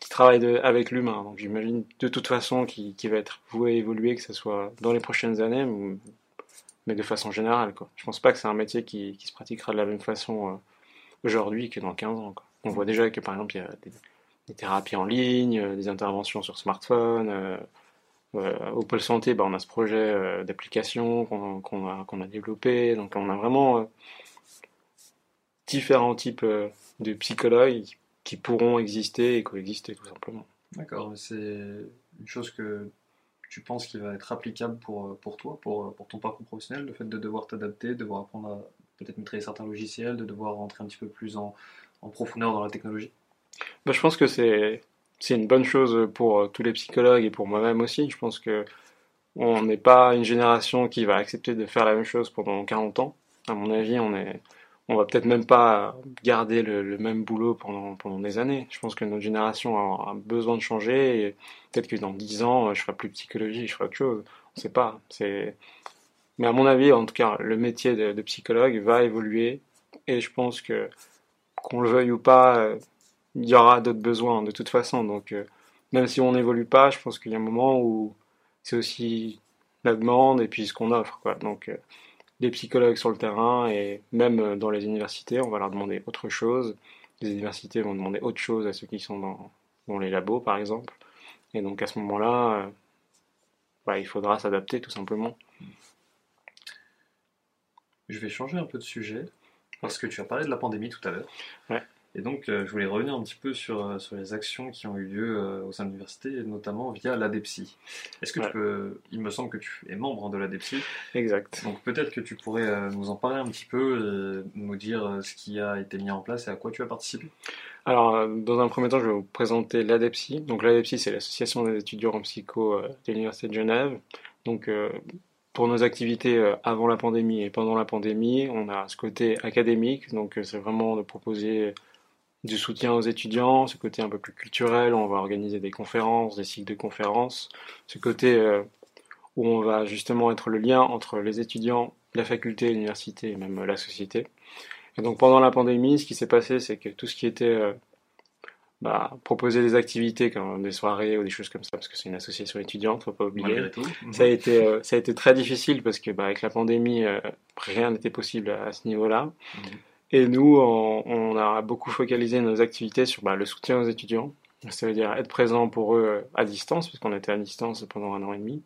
qui travaille avec l'humain. Donc j'imagine de toute façon qui, va être voué à évoluer, que ce soit dans les prochaines années, mais de façon générale. Quoi. Je pense pas que c'est un métier qui, se pratiquera de la même façon euh, aujourd'hui que dans 15 ans. On voit déjà que par exemple il y a des, thérapies en ligne, euh, des interventions sur smartphone. Au pôle santé, bah, on a ce projet d'application qu'on a, a, développé. Donc on a vraiment différents types de psychologues qui pourront exister et coexister tout simplement. D'accord, c'est une chose que tu penses qui va être applicable pour, pour toi, pour, pour ton parcours professionnel, le fait de devoir t'adapter, de devoir apprendre à peut-être maîtriser certains logiciels, de devoir rentrer un petit peu plus en, en profondeur dans la technologie? Bah, Je pense que c'est c'est une bonne chose pour euh, tous les psychologues et pour moi-même aussi. Je pense que on n'est pas une génération qui va accepter de faire la même chose pendant 40 ans. À mon avis, on est, on va peut-être même pas garder le, même boulot pendant, pendant des années. Je pense que notre génération a, besoin de changer peut-être que dans 10 ans, je ferai plus psychologie, je ferai autre chose. On sait pas. C'est, mais à mon avis, en tout cas, le métier de, de psychologue va évoluer et je pense que qu'on le veuille ou pas, il y aura d'autres besoins de toute façon. Donc, euh, même si on n'évolue pas, je pense qu'il y a un moment où c'est aussi la demande et puis ce qu'on offre. Quoi. Donc, euh, les psychologues sur le terrain et même euh, dans les universités, on va leur demander autre chose. Les universités vont demander autre chose à ceux qui sont dans, dans les labos, par exemple. Et donc, à ce moment-là, bah, il faudra s'adapter tout simplement. Je vais changer un peu de sujet parce que tu as parlé de la pandémie tout à l'heure. Ouais. Et donc, euh, je voulais revenir un petit peu sur, euh, sur les actions qui ont eu lieu euh, au sein de l'université, notamment via l'ADEPSI. Est-ce que Ouais. tu peux. Il me semble que tu es membre de l'ADEPSI. Exact. Donc, peut-être que tu pourrais euh, nous en parler un petit peu nous dire ce qui a été mis en place et à quoi tu as participé. Alors, dans un premier temps, je vais vous présenter l'ADEPSI. Donc, l'ADEPSI, c'est l'association des étudiants en psycho de l'Université de Genève. Donc, pour nos activités avant la pandémie et pendant la pandémie, on a ce côté académique. Donc, c'est vraiment de proposer du soutien aux étudiants, ce côté un peu plus culturel. On va organiser des conférences, des cycles de conférences. Ce côté euh, où on va justement être le lien entre les étudiants, la faculté, l'université et même euh, la société. Et donc pendant la pandémie, ce qui s'est passé, c'est que tout ce qui était euh, bah, proposer des activités comme des soirées ou des choses comme ça, parce que c'est une association étudiante, faut pas oublier. Ça a été, euh, ça a été très difficile parce que bah, avec la pandémie, euh, rien n'était possible à, à ce niveau-là. Mhm. Et nous, on, a beaucoup focalisé nos activités sur bah, le soutien aux étudiants. Ça veut dire être présent pour eux euh, à distance, parce qu'on était à distance pendant un an et demi.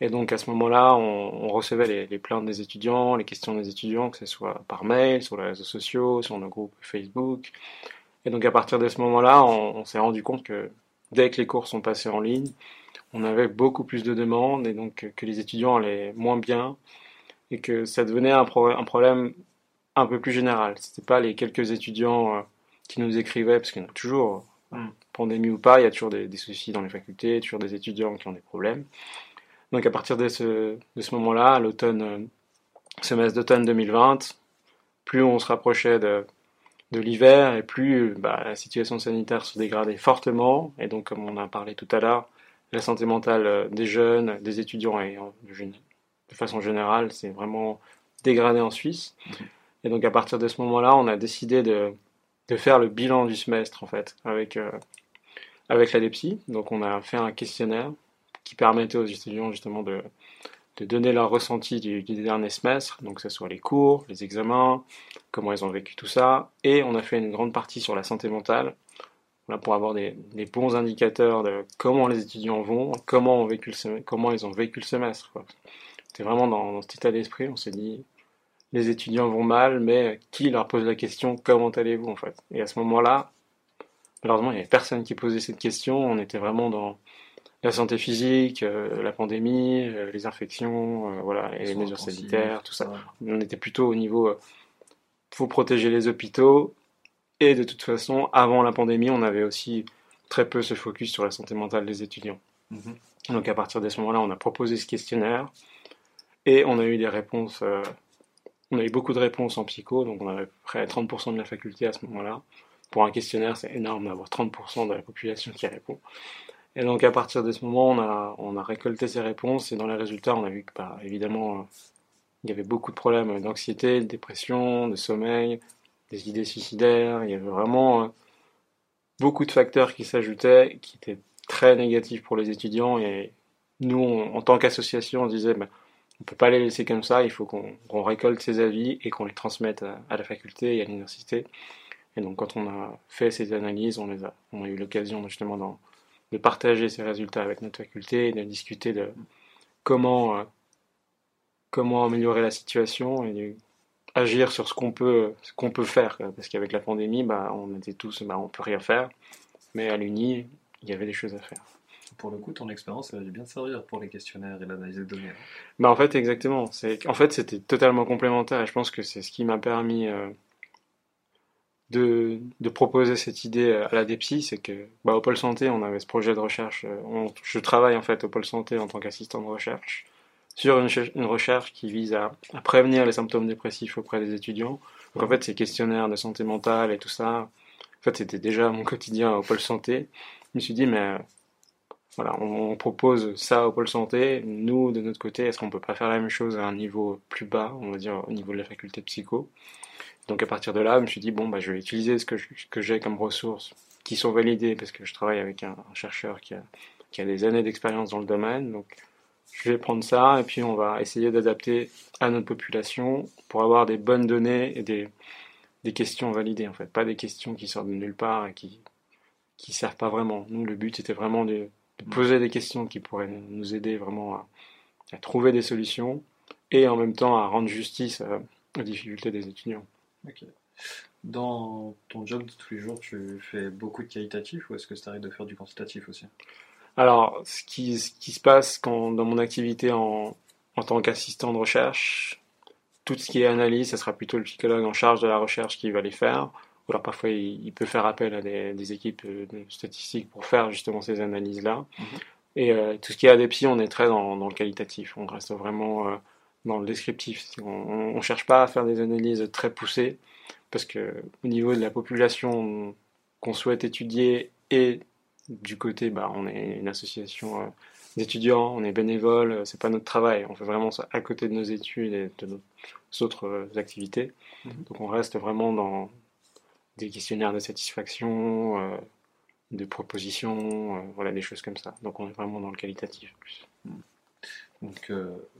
Et donc à ce moment-là, on, recevait les, plaintes des étudiants, les questions des étudiants, que ce soit par mail, sur les réseaux sociaux, sur nos groupes Facebook. Et donc à partir de ce moment-là, on, s'est rendu compte que dès que les cours sont passés en ligne, on avait beaucoup plus de demandes et donc que les étudiants allaient moins bien et que ça devenait un problème un peu plus général. C'était pas les quelques étudiants euh, qui nous écrivaient, parce qu'il y en a toujours, euh, Mm. pandémie ou pas, il y a toujours des, des soucis dans les facultés, toujours des étudiants qui ont des problèmes. Donc à partir de ce, de ce moment-là, à l'automne, euh, semestre d'automne 2020, plus on se rapprochait de, de l'hiver et plus bah, la situation sanitaire se dégradait fortement. Et donc, comme on a parlé tout à l'heure, la santé mentale des jeunes, des étudiants et de, façon générale, c'est vraiment dégradé en Suisse. Et donc, à partir de ce moment-là, on a décidé de, faire le bilan du semestre, en fait, avec, euh, avec l'ADEPSI. Donc, on a fait un questionnaire qui permettait aux étudiants, justement, de, donner leur ressenti du, dernier semestre, donc que ce soit les cours, les examens, comment ils ont vécu tout ça. Et on a fait une grande partie sur la santé mentale, voilà, pour avoir des, bons indicateurs de comment les étudiants vont, comment, ont vécu le sem- comment ils ont vécu le semestre. C'était vraiment dans, dans cet état d'esprit, on s'est dit, les étudiants vont mal, mais qui leur pose la question comment allez-vous en fait? Et à ce moment-là, malheureusement, il n'y avait personne qui posait cette question. On était vraiment dans la santé physique, euh, la pandémie, euh, les infections, euh, voilà, et les mesures sanitaires, tout ça. On était plutôt au niveau faut protéger les hôpitaux. Et de toute façon, avant la pandémie, on avait aussi très peu ce focus sur la santé mentale des étudiants. Mhm. Donc à partir de ce moment-là, on a proposé ce questionnaire et on a eu des réponses. On a eu beaucoup de réponses en psycho, donc on avait à peu près 30% de la faculté à ce moment-là. Pour un questionnaire, c'est énorme d'avoir 30% de la population qui répond. Et donc à partir de ce moment, on a, récolté ces réponses et dans les résultats, on a vu que, bah, évidemment, il y avait beaucoup de problèmes d'anxiété, de dépression, de sommeil, des idées suicidaires. Il y avait vraiment euh, beaucoup de facteurs qui s'ajoutaient, qui étaient très négatifs pour les étudiants. Et nous, en tant qu'association, on disait, bah, on peut pas les laisser comme ça. Il faut qu'on récolte ces avis et qu'on les transmette à, à la faculté et à l'université. Et donc, quand on a fait ces analyses, on a, eu l'occasion justement de partager ces résultats avec notre faculté et de discuter de comment, euh, comment améliorer la situation et agir sur ce qu'on peut, peut faire. Parce qu'avec la pandémie, bah, on était tous, bah, on peut rien faire. Mais à l'Uni, il y avait des choses à faire. Pour le coup, ton expérience, elle a dû bien servir pour les questionnaires et l'analyse des données. hein. Bah en fait exactement. En fait c'était totalement complémentaire et je pense que c'est ce qui m'a permis euh, de, de proposer cette idée à la DEPSI, c'est que bah, au pôle santé on avait ce projet de recherche. euh, on- je travaille en fait au pôle santé en tant qu'assistant de recherche sur une, cher- une recherche qui vise à, à prévenir les symptômes dépressifs auprès des étudiants. Donc en fait ces questionnaires de santé mentale et tout ça, en fait c'était déjà mon quotidien au pôle santé. Je me suis dit mais euh, voilà, on, propose ça au pôle santé. Nous, de notre côté, est-ce qu'on peut pas faire la même chose à un niveau plus bas, on va dire au niveau de la faculté psycho? Donc à partir de là, je me suis dit bon bah je vais utiliser ce que que j'ai comme ressources qui sont validées parce que je travaille avec un, un chercheur qui a, qui a des années d'expérience dans le domaine. Donc je vais prendre ça et puis on va essayer d'adapter à notre population pour avoir des bonnes données et des, des questions validées en fait, pas des questions qui sortent de nulle part et qui qui servent pas vraiment. Nous, le but était vraiment de, de poser des questions qui pourraient nous aider vraiment à, à trouver des solutions et en même temps à rendre justice à, aux difficultés des étudiants. Ok. Dans ton job de tous les jours, tu fais beaucoup de qualitatif ou est-ce que ça arrive de faire du quantitatif aussi? Alors, ce qui, ce qui se passe quand, dans mon activité en, en tant qu'assistant de recherche, tout ce qui est analyse, ce sera plutôt le psychologue en charge de la recherche qui va les faire. Ou alors parfois, il, peut faire appel à des, équipes de statistiques pour faire justement ces analyses-là. Mhm. Et euh, tout ce qui est ADEPSI, on est très dans, dans le qualitatif. On reste vraiment euh, dans le descriptif. On ne cherche pas à faire des analyses très poussées parce que au niveau de la population qu'on souhaite étudier et du côté, bah, on est une association euh, d'étudiants, on est bénévole, euh, c'est pas notre travail, on fait vraiment ça à côté de nos études et de nos autres euh, activités. Mhm. Donc on reste vraiment dans des questionnaires de satisfaction, de propositions, voilà des choses comme ça. Donc on est vraiment dans le qualitatif plus. Donc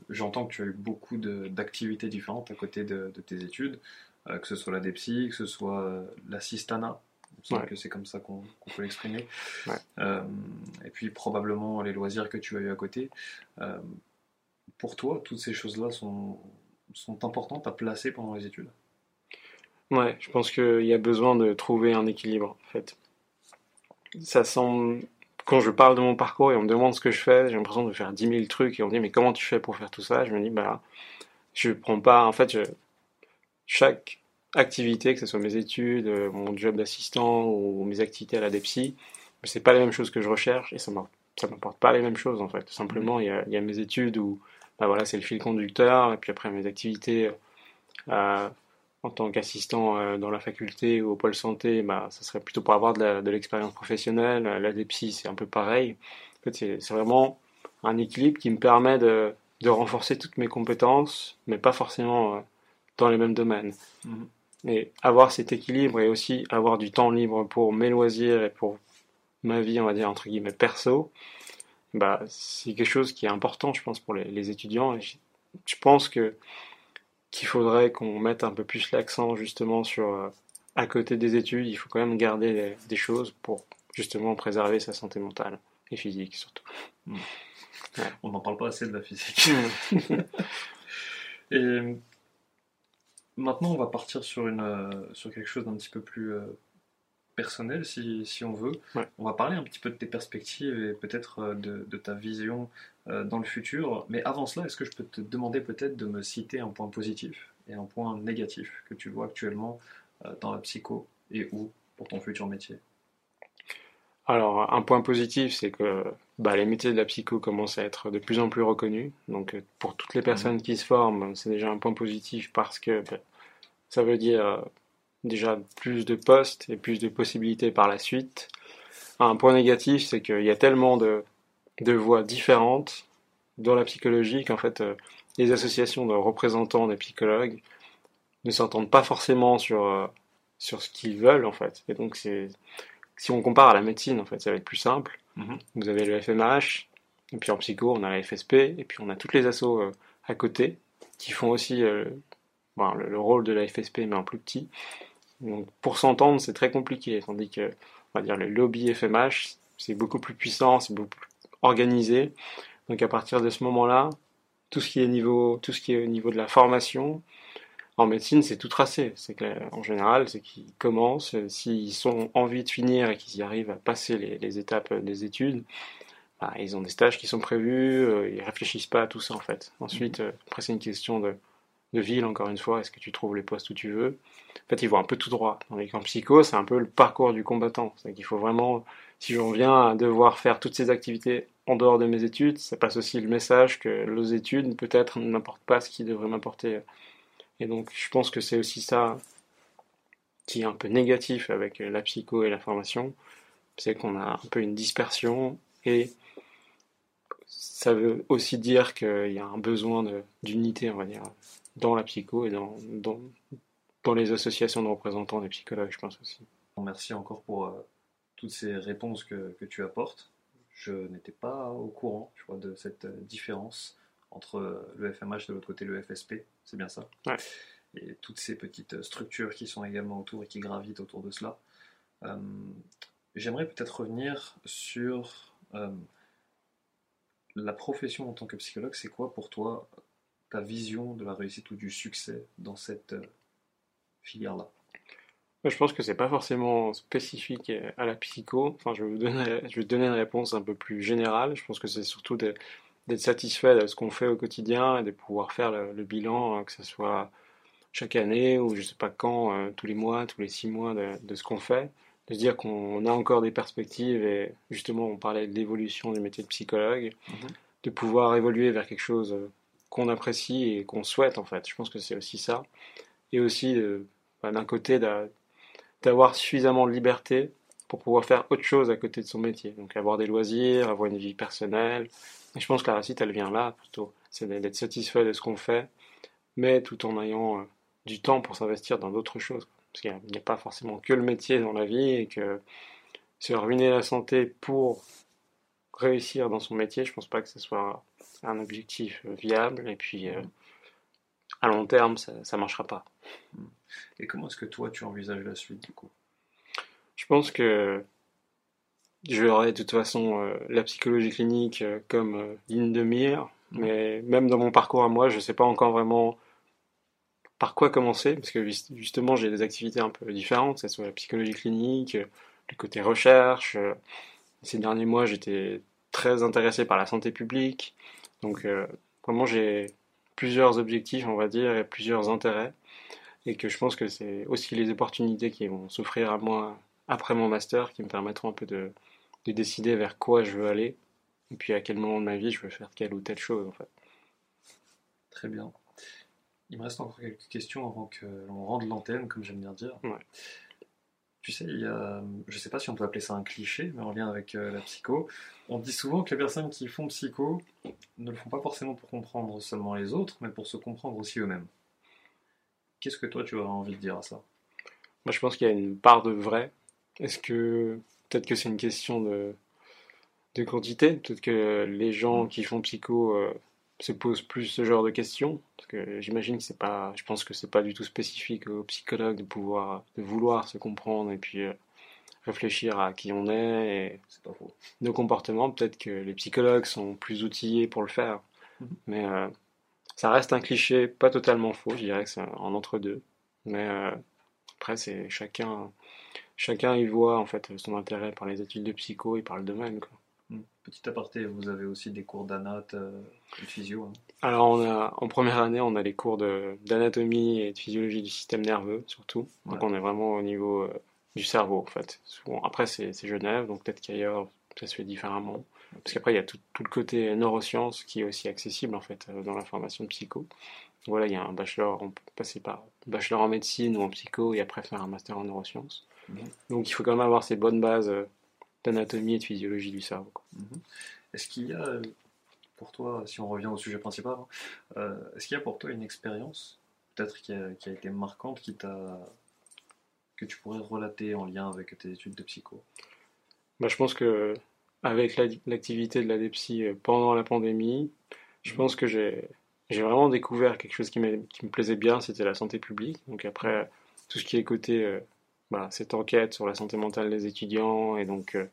j'entends que tu as eu beaucoup d'activités différentes à côté de, de tes études. Euh, que ce soit la DEPSI, que ce soit euh, l'assistana, que c'est comme ça qu'on peut l'exprimer. Euh, et puis probablement les loisirs que tu as eu à côté. pour toi, toutes ces choses-là sont, sont importantes à placer pendant les études? Ouais, je pense qu'il y a besoin de trouver un équilibre en fait. Ça semble. Quand je parle de mon parcours et on me demande ce que je fais, j'ai l'impression de faire 10 000 trucs et on me dit mais comment tu fais pour faire tout ça? Je me dis bah je prends pas. En fait, chaque activité, que ce soit mes études, euh, mon job d'assistant ou mes activités à la DEPSI, c'est pas la même chose que je recherche et ça m'apporte pas les mêmes choses en fait. Simplement, il y a, mes études où bah voilà, c'est le fil conducteur et puis après mes activités euh, en tant qu'assistant euh, dans la faculté ou au pôle santé, bah, ça serait plutôt pour avoir de l'expérience professionnelle. La DEPSI, c'est un peu pareil. En fait, c'est vraiment un équilibre qui me permet de, de, renforcer toutes mes compétences, mais pas forcément dans les mêmes domaines. Mhm. Et avoir cet équilibre et aussi avoir du temps libre pour mes loisirs et pour ma vie, on va dire, entre guillemets, perso, bah, c'est quelque chose qui est important, je pense, pour les, étudiants. Et je, pense que qu'il faudrait qu'on mette un peu plus l'accent justement sur, euh, à côté des études, il faut quand même garder des, choses pour justement préserver sa santé mentale et physique surtout. Mhm. On n'en parle pas assez de la physique. [laughs] et Maintenant, on va partir sur, une, euh, sur quelque chose d'un petit peu plus euh, personnel, si, si, on veut. On va parler un petit peu de tes perspectives et peut-être de, de, ta vision dans le futur. Mais avant cela, est-ce que je peux te demander peut-être de me citer un point positif et un point négatif que tu vois actuellement dans la psycho et où pour ton futur métier? Alors, un point positif, c'est que bah, les métiers de la psycho commencent à être de plus en plus reconnus. Donc, euh, pour toutes les personnes qui se forment, c'est déjà un point positif parce que bah, ça veut dire euh, déjà plus de postes et plus de possibilités par la suite. Un point négatif, c'est qu'il y a tellement de, de voies différentes dans la psychologie qu'en fait, euh, les associations de représentants des psychologues ne s'entendent pas forcément sur, sur ce qu'ils veulent, en fait. Et donc, c'est si on compare à la médecine, en fait, ça va être plus simple. Mhm. Vous avez le FMH, et puis en psycho, on a la FSP, et puis on a toutes les assos euh, à côté qui font aussi euh, le, rôle de la FSP, mais en plus petit. Donc pour s'entendre, c'est très compliqué, tandis que on va dire le lobby FMH, c'est beaucoup plus puissant, c'est beaucoup plus organisé. Donc à partir de ce moment-là, tout ce qui est niveau, tout ce qui est au niveau de la formation, en médecine, c'est tout tracé. C'est en général, c'est qu'ils commencent, euh, s'ils ont envie de finir et qu'ils y arrivent à passer les, étapes des études, bah, ils ont des stages qui sont prévus, euh, ils réfléchissent pas à tout ça en fait. Ensuite, euh, après c'est une question de, ville, encore une fois, est-ce que tu trouves les postes où tu veux? En fait, ils vont un peu tout droit. Dans les camps psycho, c'est un peu le parcours du combattant. C'est qu'il faut vraiment, si j'en viens à devoir faire toutes ces activités en dehors de mes études, ça passe aussi le message que les études, peut-être, n'importent pas ce qui devrait m'apporter et donc je pense que c'est aussi ça qui est un peu négatif avec la psycho et la formation, c'est qu'on a un peu une dispersion et ça veut aussi dire qu'il y a un besoin d'unité, on va dire, dans la psycho et dans, dans, dans, les associations de représentants des psychologues, je pense aussi. Merci encore pour euh, toutes ces réponses que, que tu apportes. Je n'étais pas au courant je vois, de cette euh, différence entre le FMH de l'autre côté le FSP, c'est bien ça ouais. Et toutes ces petites structures qui sont également autour et qui gravitent autour de cela. Euh, j'aimerais peut-être revenir sur euh, la profession en tant que psychologue. C'est quoi pour toi ta vision de la réussite ou du succès dans cette euh, filière-là? Je pense que c'est pas forcément spécifique à la psycho. Enfin, je vais vous donner, je vais donner une réponse un peu plus générale. Je pense que c'est surtout d'être satisfait de ce qu'on fait au quotidien et de pouvoir faire le, bilan, que ce soit chaque année ou je sais pas quand, tous les mois, tous les six mois de ce qu'on fait de se dire qu'on a encore des perspectives et justement on parlait de l'évolution du métier de psychologue, mhm. de pouvoir évoluer vers quelque chose qu'on apprécie et qu'on souhaite en fait. Je pense que c'est aussi ça. Et aussi euh, bah, d'un côté d'avoir suffisamment de liberté pour pouvoir faire autre chose à côté de son métier. Donc avoir des loisirs, avoir une vie personnelle. Et je pense que la réussite elle vient là plutôt. C'est d'être satisfait de ce qu'on fait, mais tout en ayant euh, du temps pour s'investir dans d'autres choses. Parce qu'il n'y a, pas forcément que le métier dans la vie et que se ruiner la santé pour réussir dans son métier, je pense pas que ce soit un objectif viable. Et puis, euh, à long terme, ça ne marchera pas. Et comment est-ce que toi, tu envisages la suite du coup? Je pense que j'aurai de toute façon euh, la psychologie clinique euh, comme ligne de mire. Mais même dans mon parcours à moi, je ne sais pas encore vraiment par quoi commencer, parce que justement j'ai des activités un peu différentes, que ce soit la psychologie clinique, le côté recherche. Ces derniers mois j'étais très intéressé par la santé publique, donc euh, vraiment j'ai plusieurs objectifs on va dire et plusieurs intérêts, et que je pense que c'est aussi les opportunités qui vont s'offrir à moi après mon master qui me permettront un peu de, de décider vers quoi je veux aller, et puis à quel moment de ma vie je veux faire telle ou telle chose en fait. Très bien. Il me reste encore quelques questions avant qu'on rende l'antenne, comme j'aime bien dire. Tu sais, il y a, je ne sais pas si on peut appeler ça un cliché, mais en lien avec euh, la psycho, on dit souvent que les personnes qui font psycho ne le font pas forcément pour comprendre seulement les autres, mais pour se comprendre aussi eux-mêmes. Qu'est-ce que toi tu aurais envie de dire à ça? Moi je pense qu'il y a une part de vrai. Est-ce que peut-être que c'est une question de, de quantité Peut-être que les gens qui font psycho euh, se pose plus ce genre de questions parce que j'imagine que c'est pas je pense que c'est pas du tout spécifique aux psychologues de pouvoir de vouloir se comprendre et puis euh, réfléchir à qui on est et pas nos comportements peut-être que les psychologues sont plus outillés pour le faire mhm. mais euh, ça reste un cliché pas totalement faux je dirais que c'est en entre deux mais euh, après c'est chacun chacun y voit en fait son intérêt par les études de psycho et par le domaine quoi. Petit aparté, vous avez aussi des cours d'anat euh, de physio hein. Alors, on a, en première année, on a les cours d'anatomie et de physiologie du système nerveux, surtout. Donc, on est vraiment au niveau euh, du cerveau, en fait. après, c'est Genève, donc peut-être qu'ailleurs, ça se fait différemment. Parce qu'après, il y a tout, le côté neurosciences qui est aussi accessible, en fait, euh, dans la formation de psycho. Voilà, il y a un bachelor, on peut passer par bachelor en médecine ou en psycho et après faire un master en neurosciences. Donc, il faut quand même avoir ces bonnes bases d'anatomie et de physiologie du cerveau. Mhm. Est-ce qu'il y a, pour toi, si on revient au sujet principal, hein, euh, est-ce qu'il y a pour toi une expérience, peut-être qui a, été marquante, qui que tu pourrais relater en lien avec tes études de psycho? Bah, Je pense que avec l'activité de la DEPSI euh, pendant la pandémie, je mhm. pense que j'ai vraiment découvert quelque chose qui, qui me plaisait bien, c'était la santé publique. Donc après, tout ce qui est côté euh, bah, cette enquête sur la santé mentale des étudiants et donc euh,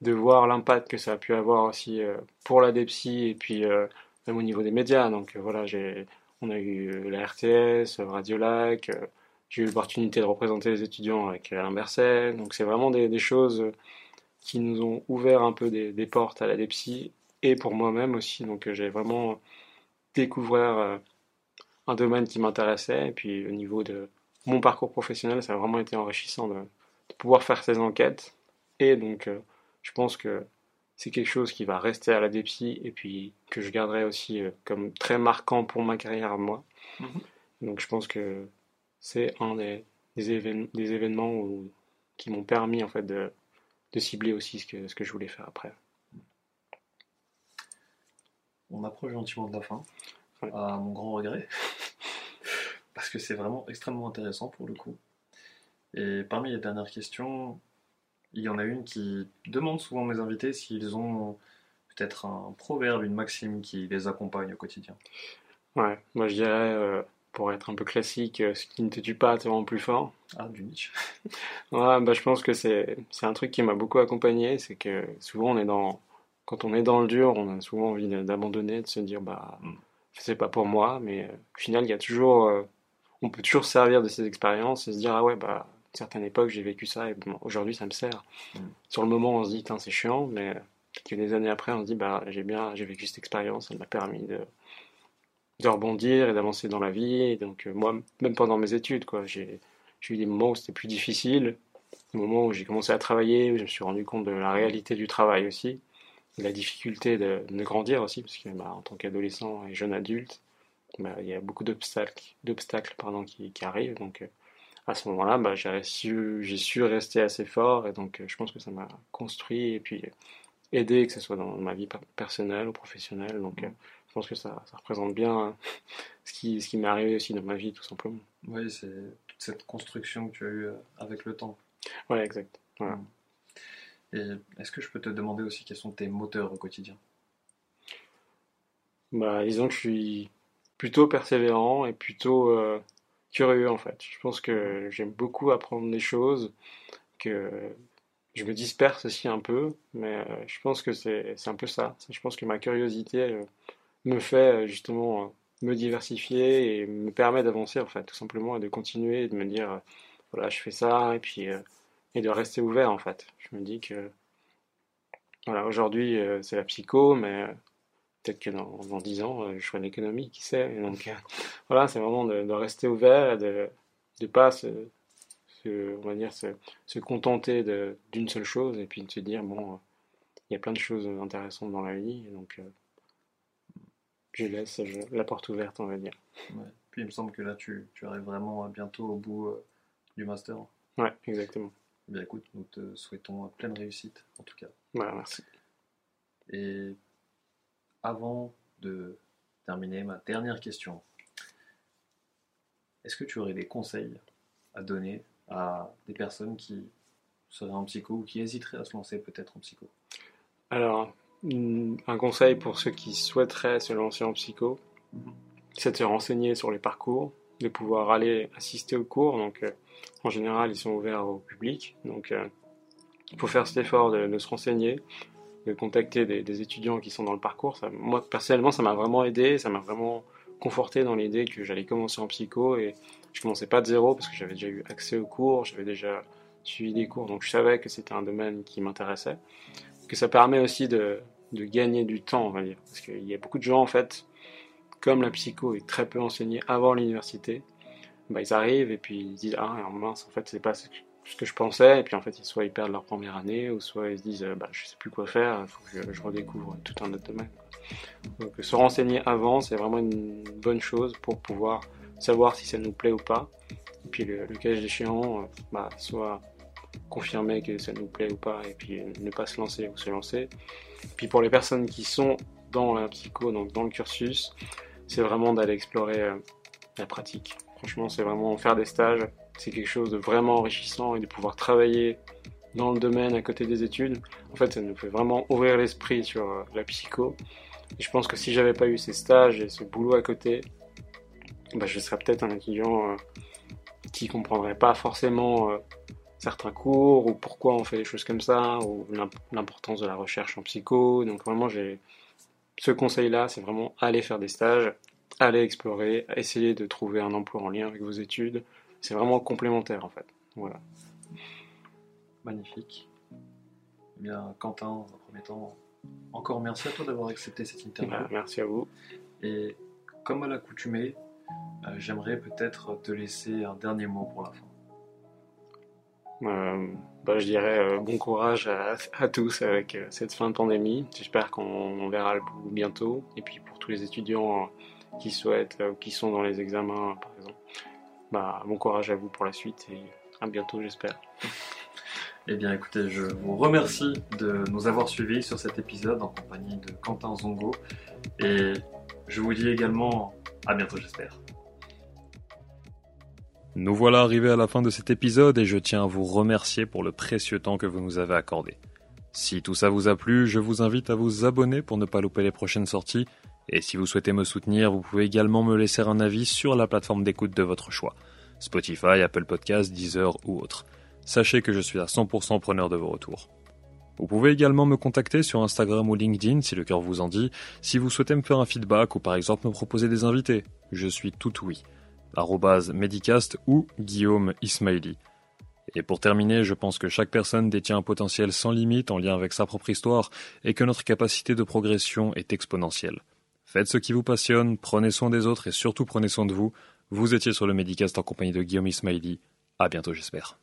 de voir l'impact que ça a pu avoir aussi euh, pour la DEPSI et puis euh, même au niveau des médias. Donc voilà, on a eu la RTS, Radiolac, j'ai eu l'opportunité de représenter les étudiants avec Alain Berset. Donc c'est vraiment des, choses qui nous ont ouvert un peu des, des portes à la DEPSI et pour moi-même aussi. Donc j'ai vraiment découvert un domaine qui m'intéressait et puis au niveau de mon parcours professionnel, ça a vraiment été enrichissant de, pouvoir faire ces enquêtes. Et donc, euh, je pense que c'est quelque chose qui va rester à la DEPSI et puis que je garderai aussi euh, comme très marquant pour ma carrière à moi. Mhm. Donc, je pense que c'est un des, des, événements qui m'ont permis en fait de, cibler aussi ce que, ce que je voulais faire après. On approche gentiment de la fin, à mon grand regret. Parce que c'est vraiment extrêmement intéressant pour le coup. Et parmi les dernières questions, il y en a une qui demande souvent mes invités s'ils ont peut-être un proverbe, une maxime qui les accompagne au quotidien. Ouais, moi je dirais, euh, pour être un peu classique, euh, ce qui ne te tue pas te rend plus fort. Ah, du Nietzsche. [laughs] ouais, bah, je pense que c'est, un truc qui m'a beaucoup accompagné, c'est que souvent on est dans, quand on est dans le dur, on a souvent envie d'abandonner, de se dire, bah, mm. c'est pas pour moi, mais au final, il y a toujours, on peut toujours servir de ces expériences et se dire ah ouais bah à certaines époques j'ai vécu ça et aujourd'hui ça me sert. Mm. Sur le moment on se dit c'est chiant, mais que des années après on se dit bah j'ai bien j'ai vécu cette expérience, elle m'a permis de de rebondir et d'avancer dans la vie. Et donc moi même pendant mes études quoi, j'ai eu des moments où c'était plus difficile, des moments où j'ai commencé à travailler, où je me suis rendu compte de la réalité du travail aussi, de la difficulté de, de grandir aussi parce que bah, en tant qu'adolescent et jeune adulte bah, il y a beaucoup d'obstacles, d'obstacles pardon, qui, qui, arrivent. Donc, euh, à ce moment-là, bah, j'ai su, j'ai su rester assez fort et donc euh, je pense que ça m'a construit et puis aidé, que ce soit dans ma vie personnelle ou professionnelle. Donc, euh, je pense que ça, ça représente bien [laughs] ce qui, ce qui m'est arrivé aussi dans ma vie, tout simplement. Oui, c'est toute cette construction que tu as eue avec le temps. Oui, exact. Voilà. Mm. Et est-ce que je peux te demander aussi quels sont tes moteurs au quotidien? Bah, disons que je suis plutôt persévérant et plutôt euh, curieux en fait. Je pense que j'aime beaucoup apprendre des choses, que je me disperse aussi un peu, mais euh, je pense que c'est un peu ça. Je pense que ma curiosité euh, me fait justement me diversifier et me permet d'avancer en fait, tout simplement, et de continuer de me dire voilà, je fais ça et puis et de rester ouvert en fait. Je me dis que voilà, aujourd'hui c'est la psycho, mais peut-être que dans, dans 10 ans, euh, je ferai l'économie, qui sait. donc, euh, [laughs] voilà, c'est vraiment de, rester ouvert de ne pas se, on va dire, se, se contenter d'une seule chose et puis de se dire, bon, il y a plein de choses intéressantes dans la vie. Donc, euh, je laisse la porte ouverte, on va dire. Puis il me semble que là, tu, tu arrives vraiment bientôt au bout du master. Ouais, exactement. Eh bien écoute, nous te souhaitons pleine réussite, en tout cas. Voilà, merci. Et avant de terminer, ma dernière question. Est-ce que tu aurais des conseils à donner à des personnes qui seraient en psycho ou qui hésiteraient à se lancer peut-être en psycho? Alors, un conseil pour ceux qui souhaiteraient se lancer en psycho, c'est de se renseigner sur les parcours, de pouvoir aller assister aux cours. Donc, euh, en général, ils sont ouverts au public. Donc, euh, il faut faire cet effort de se renseigner, de contacter des, étudiants qui sont dans le parcours. Moi, personnellement, ça m'a vraiment aidé, ça m'a vraiment conforté dans l'idée que j'allais commencer en psycho et je commençais pas de zéro parce que j'avais déjà eu accès aux cours, j'avais déjà suivi des cours, donc je savais que c'était un domaine qui m'intéressait. Que ça permet aussi de, de, gagner du temps, on va dire. Parce qu'il y a beaucoup de gens, en fait, comme la psycho est très peu enseignée avant l'université, bah, ils arrivent et puis ils disent Ah, mince, en fait, c'est pas ce que ce que je pensais, et puis en fait, soit ils perdent leur première année, ou soit ils se disent bah, je sais plus quoi faire, il faut que je, redécouvre tout un autre domaine. Donc se renseigner avant, c'est vraiment une bonne chose pour pouvoir savoir si ça nous plaît ou pas. Et puis le, cas échéant, euh, bah, soit confirmer que ça nous plaît ou pas, et puis ne pas se lancer ou se lancer. Puis pour les personnes qui sont dans la psycho, donc dans le cursus, c'est vraiment d'aller explorer euh, la pratique. Franchement, c'est vraiment faire des stages, c'est quelque chose de vraiment enrichissant et de pouvoir travailler dans le domaine à côté des études, en fait, ça nous fait vraiment ouvrir l'esprit sur euh, la psycho. Et je pense que si j'avais pas eu ces stages et ce boulot à côté, bah, je serais peut-être un étudiant euh, qui comprendrait pas forcément euh, certains cours ou pourquoi on fait les choses comme ça ou l'importance de la recherche en psycho. Donc vraiment, j'ai ce conseil-là, c'est vraiment aller faire des stages, aller explorer, essayer de trouver un emploi en lien avec vos études, c'est vraiment complémentaire en fait. Voilà. Magnifique. Eh bien, Quentin, en premier temps, encore merci à toi d'avoir accepté cette interview. Bah, merci à vous. Et comme à l'accoutumée, euh, j'aimerais peut-être te laisser un dernier mot pour la fin. Euh, bah, je dirais euh, bon courage à, tous avec cette fin de pandémie. J'espère qu'on verra le bout bientôt. Et puis pour tous les étudiants qui souhaitent, qui sont dans les examens bah, bon courage à vous pour la suite et à bientôt, j'espère. [laughs] Eh bien, écoutez, je vous remercie de nous avoir suivis sur cet épisode en compagnie de Quentin Zongo. Et je vous dis également à bientôt, j'espère. Nous voilà arrivés à la fin de cet épisode et je tiens à vous remercier pour le précieux temps que vous nous avez accordé. Si tout ça vous a plu, je vous invite à vous abonner pour ne pas louper les prochaines sorties et si vous souhaitez me soutenir, vous pouvez également me laisser un avis sur la plateforme d'écoute de votre choix. Spotify, Apple Podcasts, Deezer ou autre. Sachez que je suis à 100% preneur de vos retours. Vous pouvez également me contacter sur Instagram ou LinkedIn si le cœur vous en dit, si vous souhaitez me faire un feedback ou par exemple me proposer des invités. Je suis tout oui. Medicast ou Guillaume Ismaili. Et pour terminer, je pense que chaque personne détient un potentiel sans limite en lien avec sa propre histoire et que notre capacité de progression est exponentielle. Faites ce qui vous passionne, prenez soin des autres et surtout prenez soin de vous. Vous étiez sur le Medicast en compagnie de Guillaume Ismaili. À bientôt, j'espère.